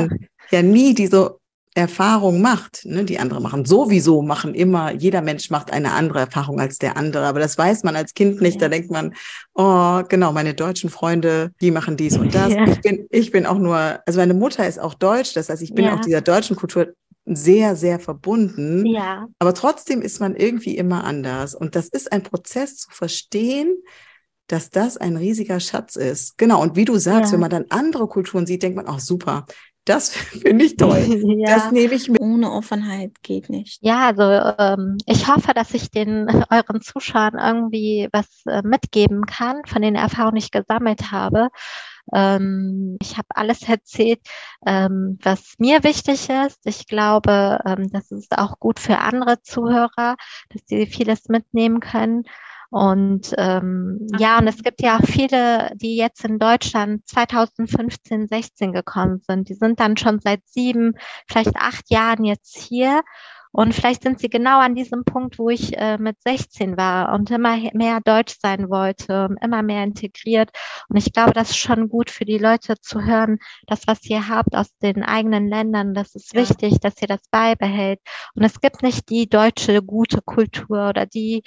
ja, ja nie diese Erfahrung macht. Ne? Die andere machen sowieso, machen immer, jeder Mensch macht eine andere Erfahrung als der andere. Aber das weiß man als Kind nicht. Ja. Da denkt man, oh, genau, meine deutschen Freunde, die machen dies und das. Ja. Ich, bin, ich bin auch nur, also meine Mutter ist auch deutsch, das heißt, ich bin ja. auch dieser deutschen Kultur sehr, sehr verbunden. Ja. Aber trotzdem ist man irgendwie immer anders. Und das ist ein Prozess zu verstehen, dass das ein riesiger Schatz ist. Genau. Und wie du sagst, ja. wenn man dann andere Kulturen sieht, denkt man, auch super, Das finde ich toll. ja. Das nehme ich mit. Ohne Offenheit geht nicht. Ja, also ähm, ich hoffe, dass ich den euren Zuschauern irgendwie was äh, mitgeben kann von den Erfahrungen, die ich gesammelt habe. Ähm, ich habe alles erzählt, ähm, was mir wichtig ist. Ich glaube, ähm, das ist auch gut für andere Zuhörer, dass sie vieles mitnehmen können. Und ähm, ja, und es gibt ja auch viele, die jetzt in Deutschland 2015, 16 gekommen sind. Die sind dann schon seit sieben, vielleicht acht Jahren jetzt hier und vielleicht sind sie genau an diesem Punkt, wo ich äh, mit 16 war und immer mehr Deutsch sein wollte, immer mehr integriert. Und ich glaube, das ist schon gut für die Leute zu hören, das, was ihr habt aus den eigenen Ländern, das ist ja. wichtig, dass ihr das beibehält. Und es gibt nicht die deutsche gute Kultur oder die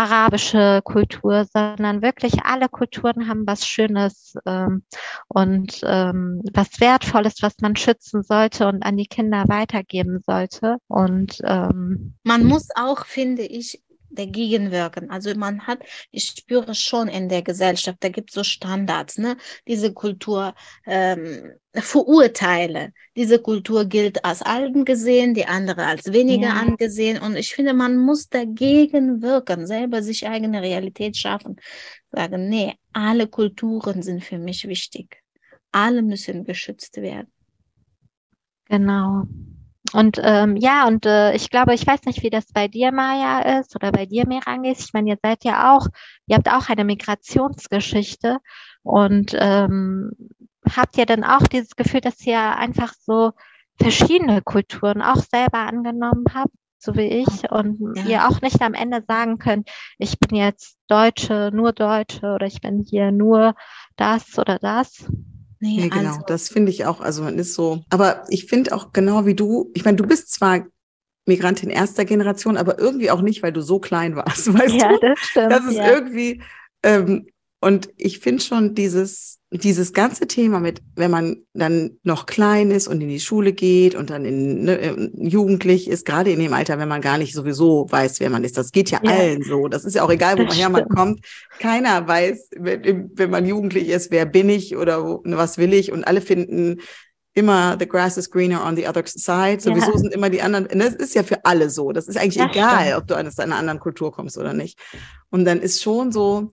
arabische Kultur, sondern wirklich alle Kulturen haben was Schönes ähm, und ähm, was Wertvolles, was man schützen sollte und an die Kinder weitergeben sollte. Und ähm, man muss auch, finde ich, dagegen wirken. Also man hat, ich spüre schon in der Gesellschaft, da gibt es so Standards, ne? Diese Kultur ähm, verurteile. Diese Kultur gilt als alten gesehen, die andere als weniger ja. angesehen. Und ich finde, man muss dagegen wirken, selber sich eigene Realität schaffen. Sagen, nee, alle Kulturen sind für mich wichtig. Alle müssen geschützt werden. Genau. Und ähm, ja, und äh, ich glaube, ich weiß nicht, wie das bei dir, Maja, ist oder bei dir, Merangis. Ich meine, ihr seid ja auch, ihr habt auch eine Migrationsgeschichte und ähm, habt ihr dann auch dieses Gefühl, dass ihr einfach so verschiedene Kulturen auch selber angenommen habt, so wie ich, und ja. ihr auch nicht am Ende sagen könnt, ich bin jetzt Deutsche, nur Deutsche oder ich bin hier nur das oder das? Nee, nee genau, also. das finde ich auch. Also man ist so, aber ich finde auch genau wie du, ich meine, du bist zwar Migrantin erster Generation, aber irgendwie auch nicht, weil du so klein warst, weißt ja, du? Das stimmt. Das ist ja. irgendwie, ähm, und ich finde schon dieses, dieses ganze Thema mit, wenn man dann noch klein ist und in die Schule geht und dann in, ne, äh, jugendlich ist, gerade in dem Alter, wenn man gar nicht sowieso weiß, wer man ist. Das geht ja, ja. allen so. Das ist ja auch egal, woher man kommt. Keiner weiß, wenn, wenn man jugendlich ist, wer bin ich oder wo, ne, was will ich. Und alle finden immer the grass is greener on the other side. Sowieso ja. sind immer die anderen. Das ist ja für alle so. Das ist eigentlich ja, egal, stimmt. ob du aus einer anderen Kultur kommst oder nicht. Und dann ist schon so,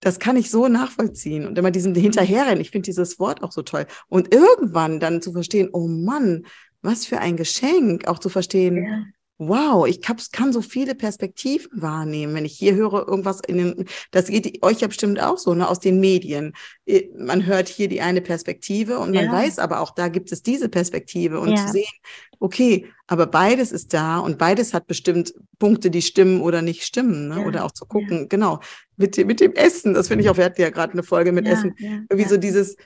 das kann ich so nachvollziehen und immer diesen hinterherrennen. Ich finde dieses Wort auch so toll. Und irgendwann dann zu verstehen, oh Mann, was für ein Geschenk, auch zu verstehen. Wow, ich kann so viele Perspektiven wahrnehmen, wenn ich hier höre irgendwas in den, das geht euch ja bestimmt auch so, ne, aus den Medien. Man hört hier die eine Perspektive und man ja. weiß aber auch, da gibt es diese Perspektive und ja. zu sehen, okay, aber beides ist da und beides hat bestimmt Punkte, die stimmen oder nicht stimmen. Ne? Ja, oder auch zu gucken, genau, mit, mit dem Essen, das finde ich auch, wir hatten ja gerade eine Folge mit Essen, irgendwie so dieses,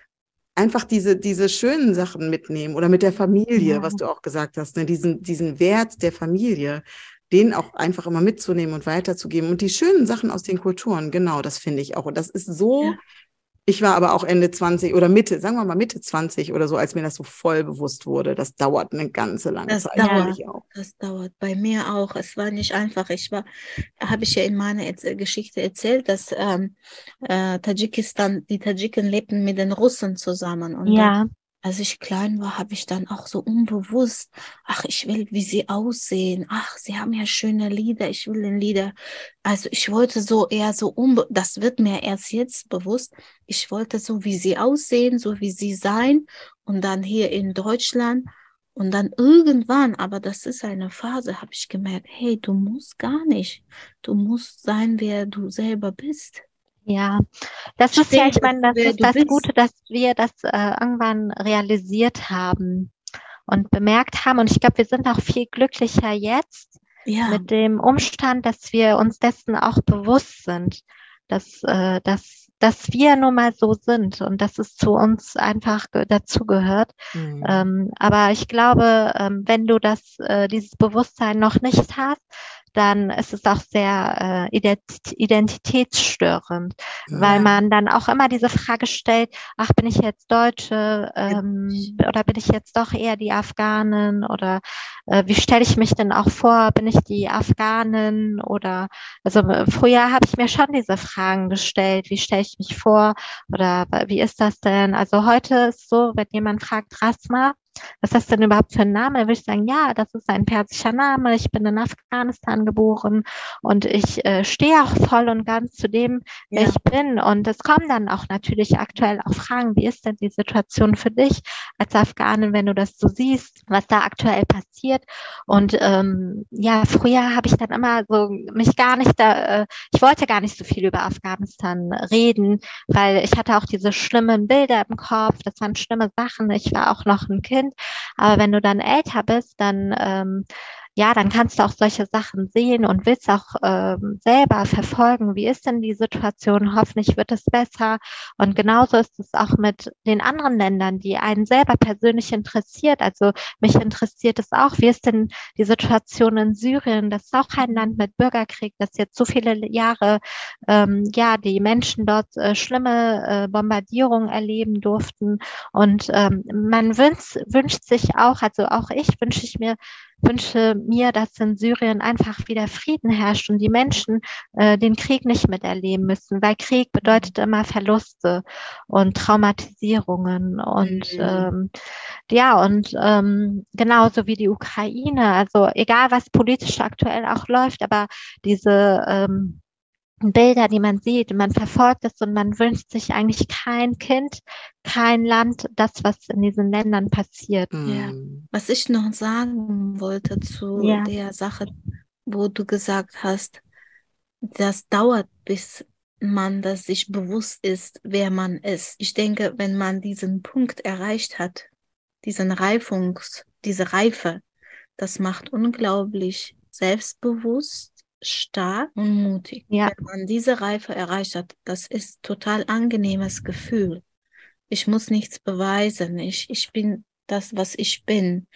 einfach diese, diese schönen Sachen mitnehmen oder mit der Familie, was du auch gesagt hast, ne? diesen, diesen Wert der Familie, den auch einfach immer mitzunehmen und weiterzugeben und die schönen Sachen aus den Kulturen, genau, das finde ich auch. Und das ist so ich war aber auch Ende 20 oder Mitte, sagen wir mal Mitte 20 oder so, als mir das so voll bewusst wurde. Das dauert eine ganze lange das Zeit. Dauert, auch. Das dauert bei mir auch. Es war nicht einfach. Ich war, habe ich ja in meiner Geschichte erzählt, dass ähm, äh, Tadschikistan, die Tadschiken lebten mit den Russen zusammen. Und ja. Als ich klein war, habe ich dann auch so unbewusst, ach, ich will, wie sie aussehen. Ach, sie haben ja schöne Lieder. Ich will den Lieder. Also ich wollte so eher so unbe das wird mir erst jetzt bewusst. Ich wollte so, wie sie aussehen, so wie sie sein. Und dann hier in Deutschland. Und dann irgendwann, aber das ist eine Phase, habe ich gemerkt, hey, du musst gar nicht. Du musst sein, wer du selber bist. Ja, das ist ja, ich meine, das ist das bist. Gute, dass wir das äh, irgendwann realisiert haben und bemerkt haben. Und ich glaube, wir sind auch viel glücklicher jetzt ja. mit dem Umstand, dass wir uns dessen auch bewusst sind, dass, äh, dass, dass wir nun mal so sind und dass es zu uns einfach dazugehört. Mhm. Ähm, aber ich glaube, ähm, wenn du das, äh, dieses Bewusstsein noch nicht hast, dann ist es auch sehr äh, identitätsstörend, ja. weil man dann auch immer diese Frage stellt, ach, bin ich jetzt Deutsche ähm, oder bin ich jetzt doch eher die Afghanen oder äh, wie stelle ich mich denn auch vor, bin ich die Afghanen oder also äh, früher habe ich mir schon diese Fragen gestellt, wie stelle ich mich vor oder wie ist das denn? Also heute ist so, wenn jemand fragt, Rasma, was ist das denn überhaupt für ein Name? Dann würde ich sagen, ja, das ist ein persischer Name. Ich bin in Afghanistan geboren und ich äh, stehe auch voll und ganz zu dem, wer ja. ich bin. Und es kommen dann auch natürlich aktuell auch Fragen, wie ist denn die Situation für dich als Afghanin, wenn du das so siehst, was da aktuell passiert? Und ähm, ja, früher habe ich dann immer so mich gar nicht da, äh, ich wollte gar nicht so viel über Afghanistan reden, weil ich hatte auch diese schlimmen Bilder im Kopf, das waren schlimme Sachen. Ich war auch noch ein Kind. Aber wenn du dann älter bist, dann ähm, ja, dann kannst du auch solche Sachen sehen und willst auch ähm, selber verfolgen, wie ist denn die Situation, hoffentlich wird es besser. Und genauso ist es auch mit den anderen Ländern, die einen selber persönlich interessiert. Also mich interessiert es auch, wie ist denn die Situation in Syrien? Das ist auch ein Land mit Bürgerkrieg, das jetzt so viele Jahre, ähm, ja, die Menschen dort äh, schlimme äh, Bombardierungen erleben durften. Und ähm, man wünscht, wünscht sich auch, also auch ich wünsche ich mir, wünsche mir, dass in Syrien einfach wieder Frieden herrscht und die Menschen äh, den Krieg nicht miterleben müssen, weil Krieg bedeutet immer Verluste und Traumatisierungen und mhm. ähm, ja und ähm, genauso wie die Ukraine. Also egal was politisch aktuell auch läuft, aber diese ähm, Bilder, die man sieht, man verfolgt es und man wünscht sich eigentlich kein Kind, kein Land, das, was in diesen Ländern passiert. Ja. Was ich noch sagen wollte zu ja. der Sache, wo du gesagt hast, das dauert, bis man das sich bewusst ist, wer man ist. Ich denke, wenn man diesen Punkt erreicht hat, diesen Reifungs, diese Reife, das macht unglaublich selbstbewusst stark und mutig. Ja. Wenn man diese Reife erreicht hat, das ist total angenehmes Gefühl. Ich muss nichts beweisen. Ich, ich bin das, was ich bin.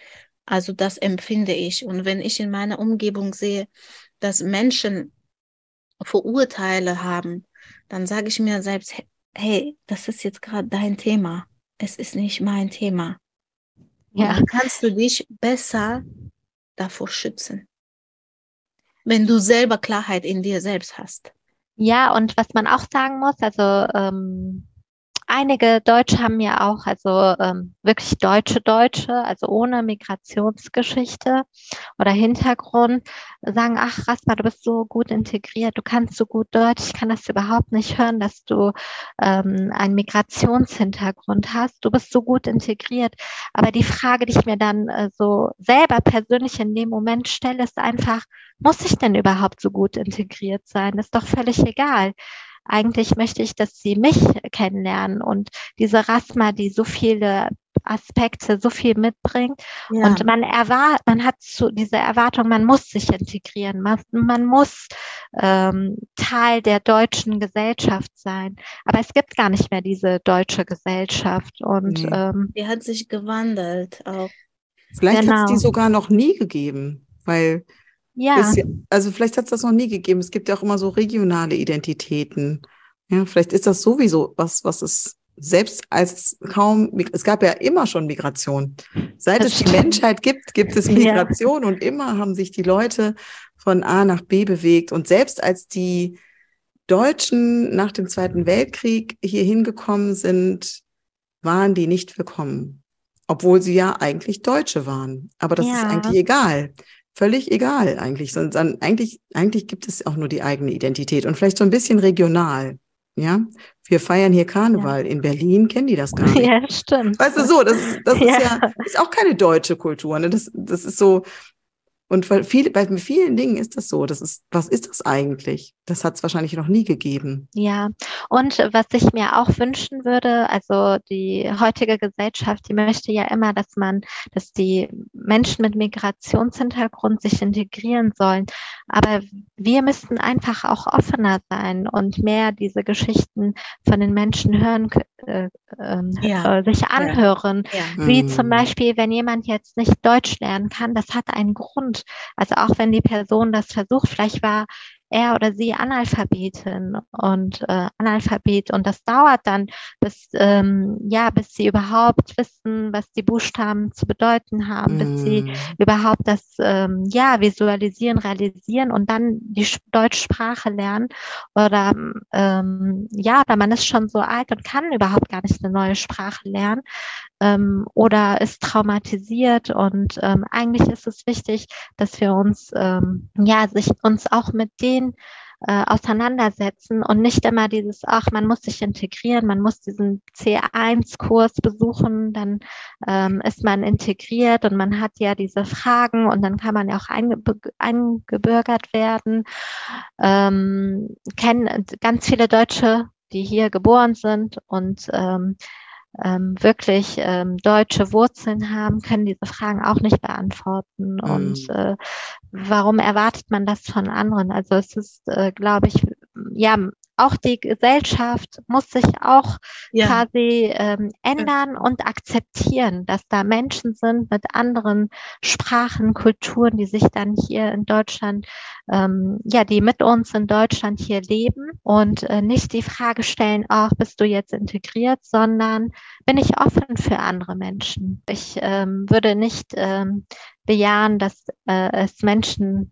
Also das empfinde ich. Und wenn ich in meiner Umgebung sehe, dass Menschen Vorurteile haben, dann sage ich mir selbst, hey, das ist jetzt gerade dein Thema. Es ist nicht mein Thema. Ja. Dann kannst du dich besser davor schützen wenn du selber Klarheit in dir selbst hast. Ja, und was man auch sagen muss, also ähm, einige Deutsche haben ja auch, also ähm, wirklich deutsche Deutsche, also ohne Migrationsgeschichte oder Hintergrund, sagen, ach Rasma, du bist so gut integriert, du kannst so gut Deutsch, ich kann das überhaupt nicht hören, dass du ähm, einen Migrationshintergrund hast, du bist so gut integriert. Aber die Frage, die ich mir dann äh, so selber persönlich in dem Moment stelle, ist einfach, muss ich denn überhaupt so gut integriert sein? Das ist doch völlig egal eigentlich möchte ich, dass sie mich kennenlernen und diese Rasma, die so viele Aspekte so viel mitbringt. Ja. Und man erwartet, man hat so diese Erwartung, man muss sich integrieren, man, man muss ähm, Teil der deutschen Gesellschaft sein. Aber es gibt gar nicht mehr diese deutsche Gesellschaft. Und nee. ähm, die hat sich gewandelt auch. Vielleicht genau. hat es die sogar noch nie gegeben, weil ja. also vielleicht hat es das noch nie gegeben. Es gibt ja auch immer so regionale Identitäten. Ja, vielleicht ist das sowieso was, was es selbst als kaum, es gab ja immer schon Migration. Seit das es die Menschheit gibt, gibt es Migration ja. und immer haben sich die Leute von A nach B bewegt. Und selbst als die Deutschen nach dem Zweiten Weltkrieg hier hingekommen sind, waren die nicht willkommen. Obwohl sie ja eigentlich Deutsche waren. Aber das ja. ist eigentlich egal völlig egal eigentlich, sondern eigentlich, eigentlich gibt es auch nur die eigene Identität und vielleicht so ein bisschen regional. Ja, wir feiern hier Karneval. Ja. In Berlin kennen die das gar nicht. Ja, stimmt. Weißt du so, das, das ja. ist ja ist auch keine deutsche Kultur. Ne? Das, das ist so, und viele, bei vielen Dingen ist das so. Das ist, was ist das eigentlich? Das hat es wahrscheinlich noch nie gegeben. Ja, und was ich mir auch wünschen würde, also die heutige Gesellschaft, die möchte ja immer, dass man, dass die Menschen mit Migrationshintergrund sich integrieren sollen. Aber wir müssten einfach auch offener sein und mehr diese Geschichten von den Menschen hören, äh, ähm, ja. äh, sich anhören. Ja. Ja. Wie zum mhm. Beispiel, wenn jemand jetzt nicht Deutsch lernen kann, das hat einen Grund. Also auch wenn die Person das versucht, vielleicht war er oder sie Analphabetin und äh, Analphabet und das dauert dann bis ähm, ja bis sie überhaupt wissen, was die Buchstaben zu bedeuten haben, mm. bis sie mm. überhaupt das ähm, ja visualisieren, realisieren und dann die Deutschsprache lernen oder ähm, ja, oder man ist schon so alt und kann überhaupt gar nicht eine neue Sprache lernen ähm, oder ist traumatisiert und ähm, eigentlich ist es wichtig, dass wir uns ähm, ja sich uns auch mit den äh, auseinandersetzen und nicht immer dieses, ach, man muss sich integrieren, man muss diesen C1-Kurs besuchen, dann ähm, ist man integriert und man hat ja diese Fragen und dann kann man ja auch eingebürgert werden. Ähm, kennen ganz viele Deutsche, die hier geboren sind und ähm, ähm, wirklich ähm, deutsche Wurzeln haben, können diese Fragen auch nicht beantworten. Mhm. Und äh, warum erwartet man das von anderen? Also es ist, äh, glaube ich, ja, auch die Gesellschaft muss sich auch ja. quasi ähm, ändern ja. und akzeptieren, dass da Menschen sind mit anderen Sprachen, Kulturen, die sich dann hier in Deutschland, ähm, ja, die mit uns in Deutschland hier leben und äh, nicht die Frage stellen, ach, bist du jetzt integriert, sondern bin ich offen für andere Menschen. Ich ähm, würde nicht ähm, bejahen, dass äh, es Menschen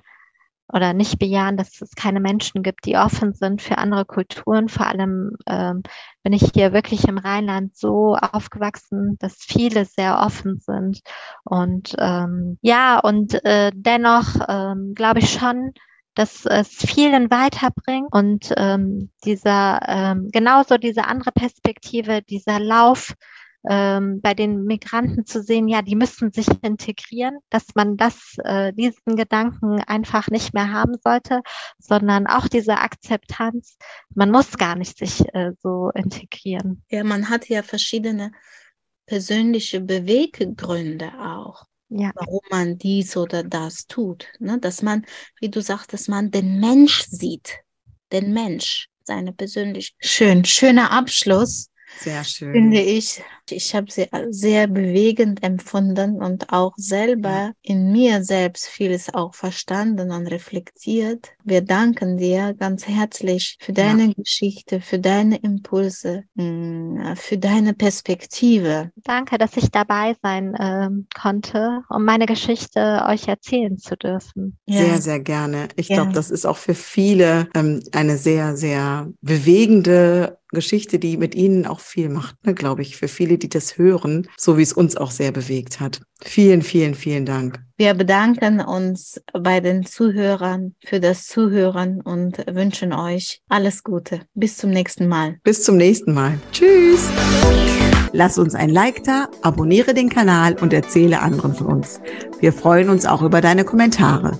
oder nicht bejahen, dass es keine Menschen gibt, die offen sind für andere Kulturen. Vor allem ähm, bin ich hier wirklich im Rheinland so aufgewachsen, dass viele sehr offen sind. Und ähm, ja, und äh, dennoch ähm, glaube ich schon, dass es vielen weiterbringt und ähm, dieser ähm, genauso diese andere Perspektive, dieser Lauf ähm, bei den Migranten zu sehen, ja, die müssen sich integrieren, dass man das, äh, diesen Gedanken einfach nicht mehr haben sollte, sondern auch diese Akzeptanz, man muss gar nicht sich äh, so integrieren. Ja, man hat ja verschiedene persönliche Beweggründe auch. Ja. warum man dies oder das tut. Ne? Dass man, wie du sagst, dass man den Mensch sieht, den Mensch, seine persönlich schön, schöner Abschluss. Sehr schön. Finde ich. Ich habe sie sehr bewegend empfunden und auch selber in mir selbst vieles auch verstanden und reflektiert. Wir danken dir ganz herzlich für deine ja. Geschichte, für deine Impulse, mm, für deine Perspektive. Danke, dass ich dabei sein äh, konnte, um meine Geschichte euch erzählen zu dürfen. Sehr, ja. sehr gerne. Ich ja. glaube, das ist auch für viele ähm, eine sehr, sehr bewegende Geschichte, die mit Ihnen auch viel macht, ne, glaube ich, für viele, die das hören, so wie es uns auch sehr bewegt hat. Vielen, vielen, vielen Dank. Wir bedanken uns bei den Zuhörern für das Zuhören und wünschen euch alles Gute. Bis zum nächsten Mal. Bis zum nächsten Mal. Tschüss. Lass uns ein Like da, abonniere den Kanal und erzähle anderen von uns. Wir freuen uns auch über deine Kommentare.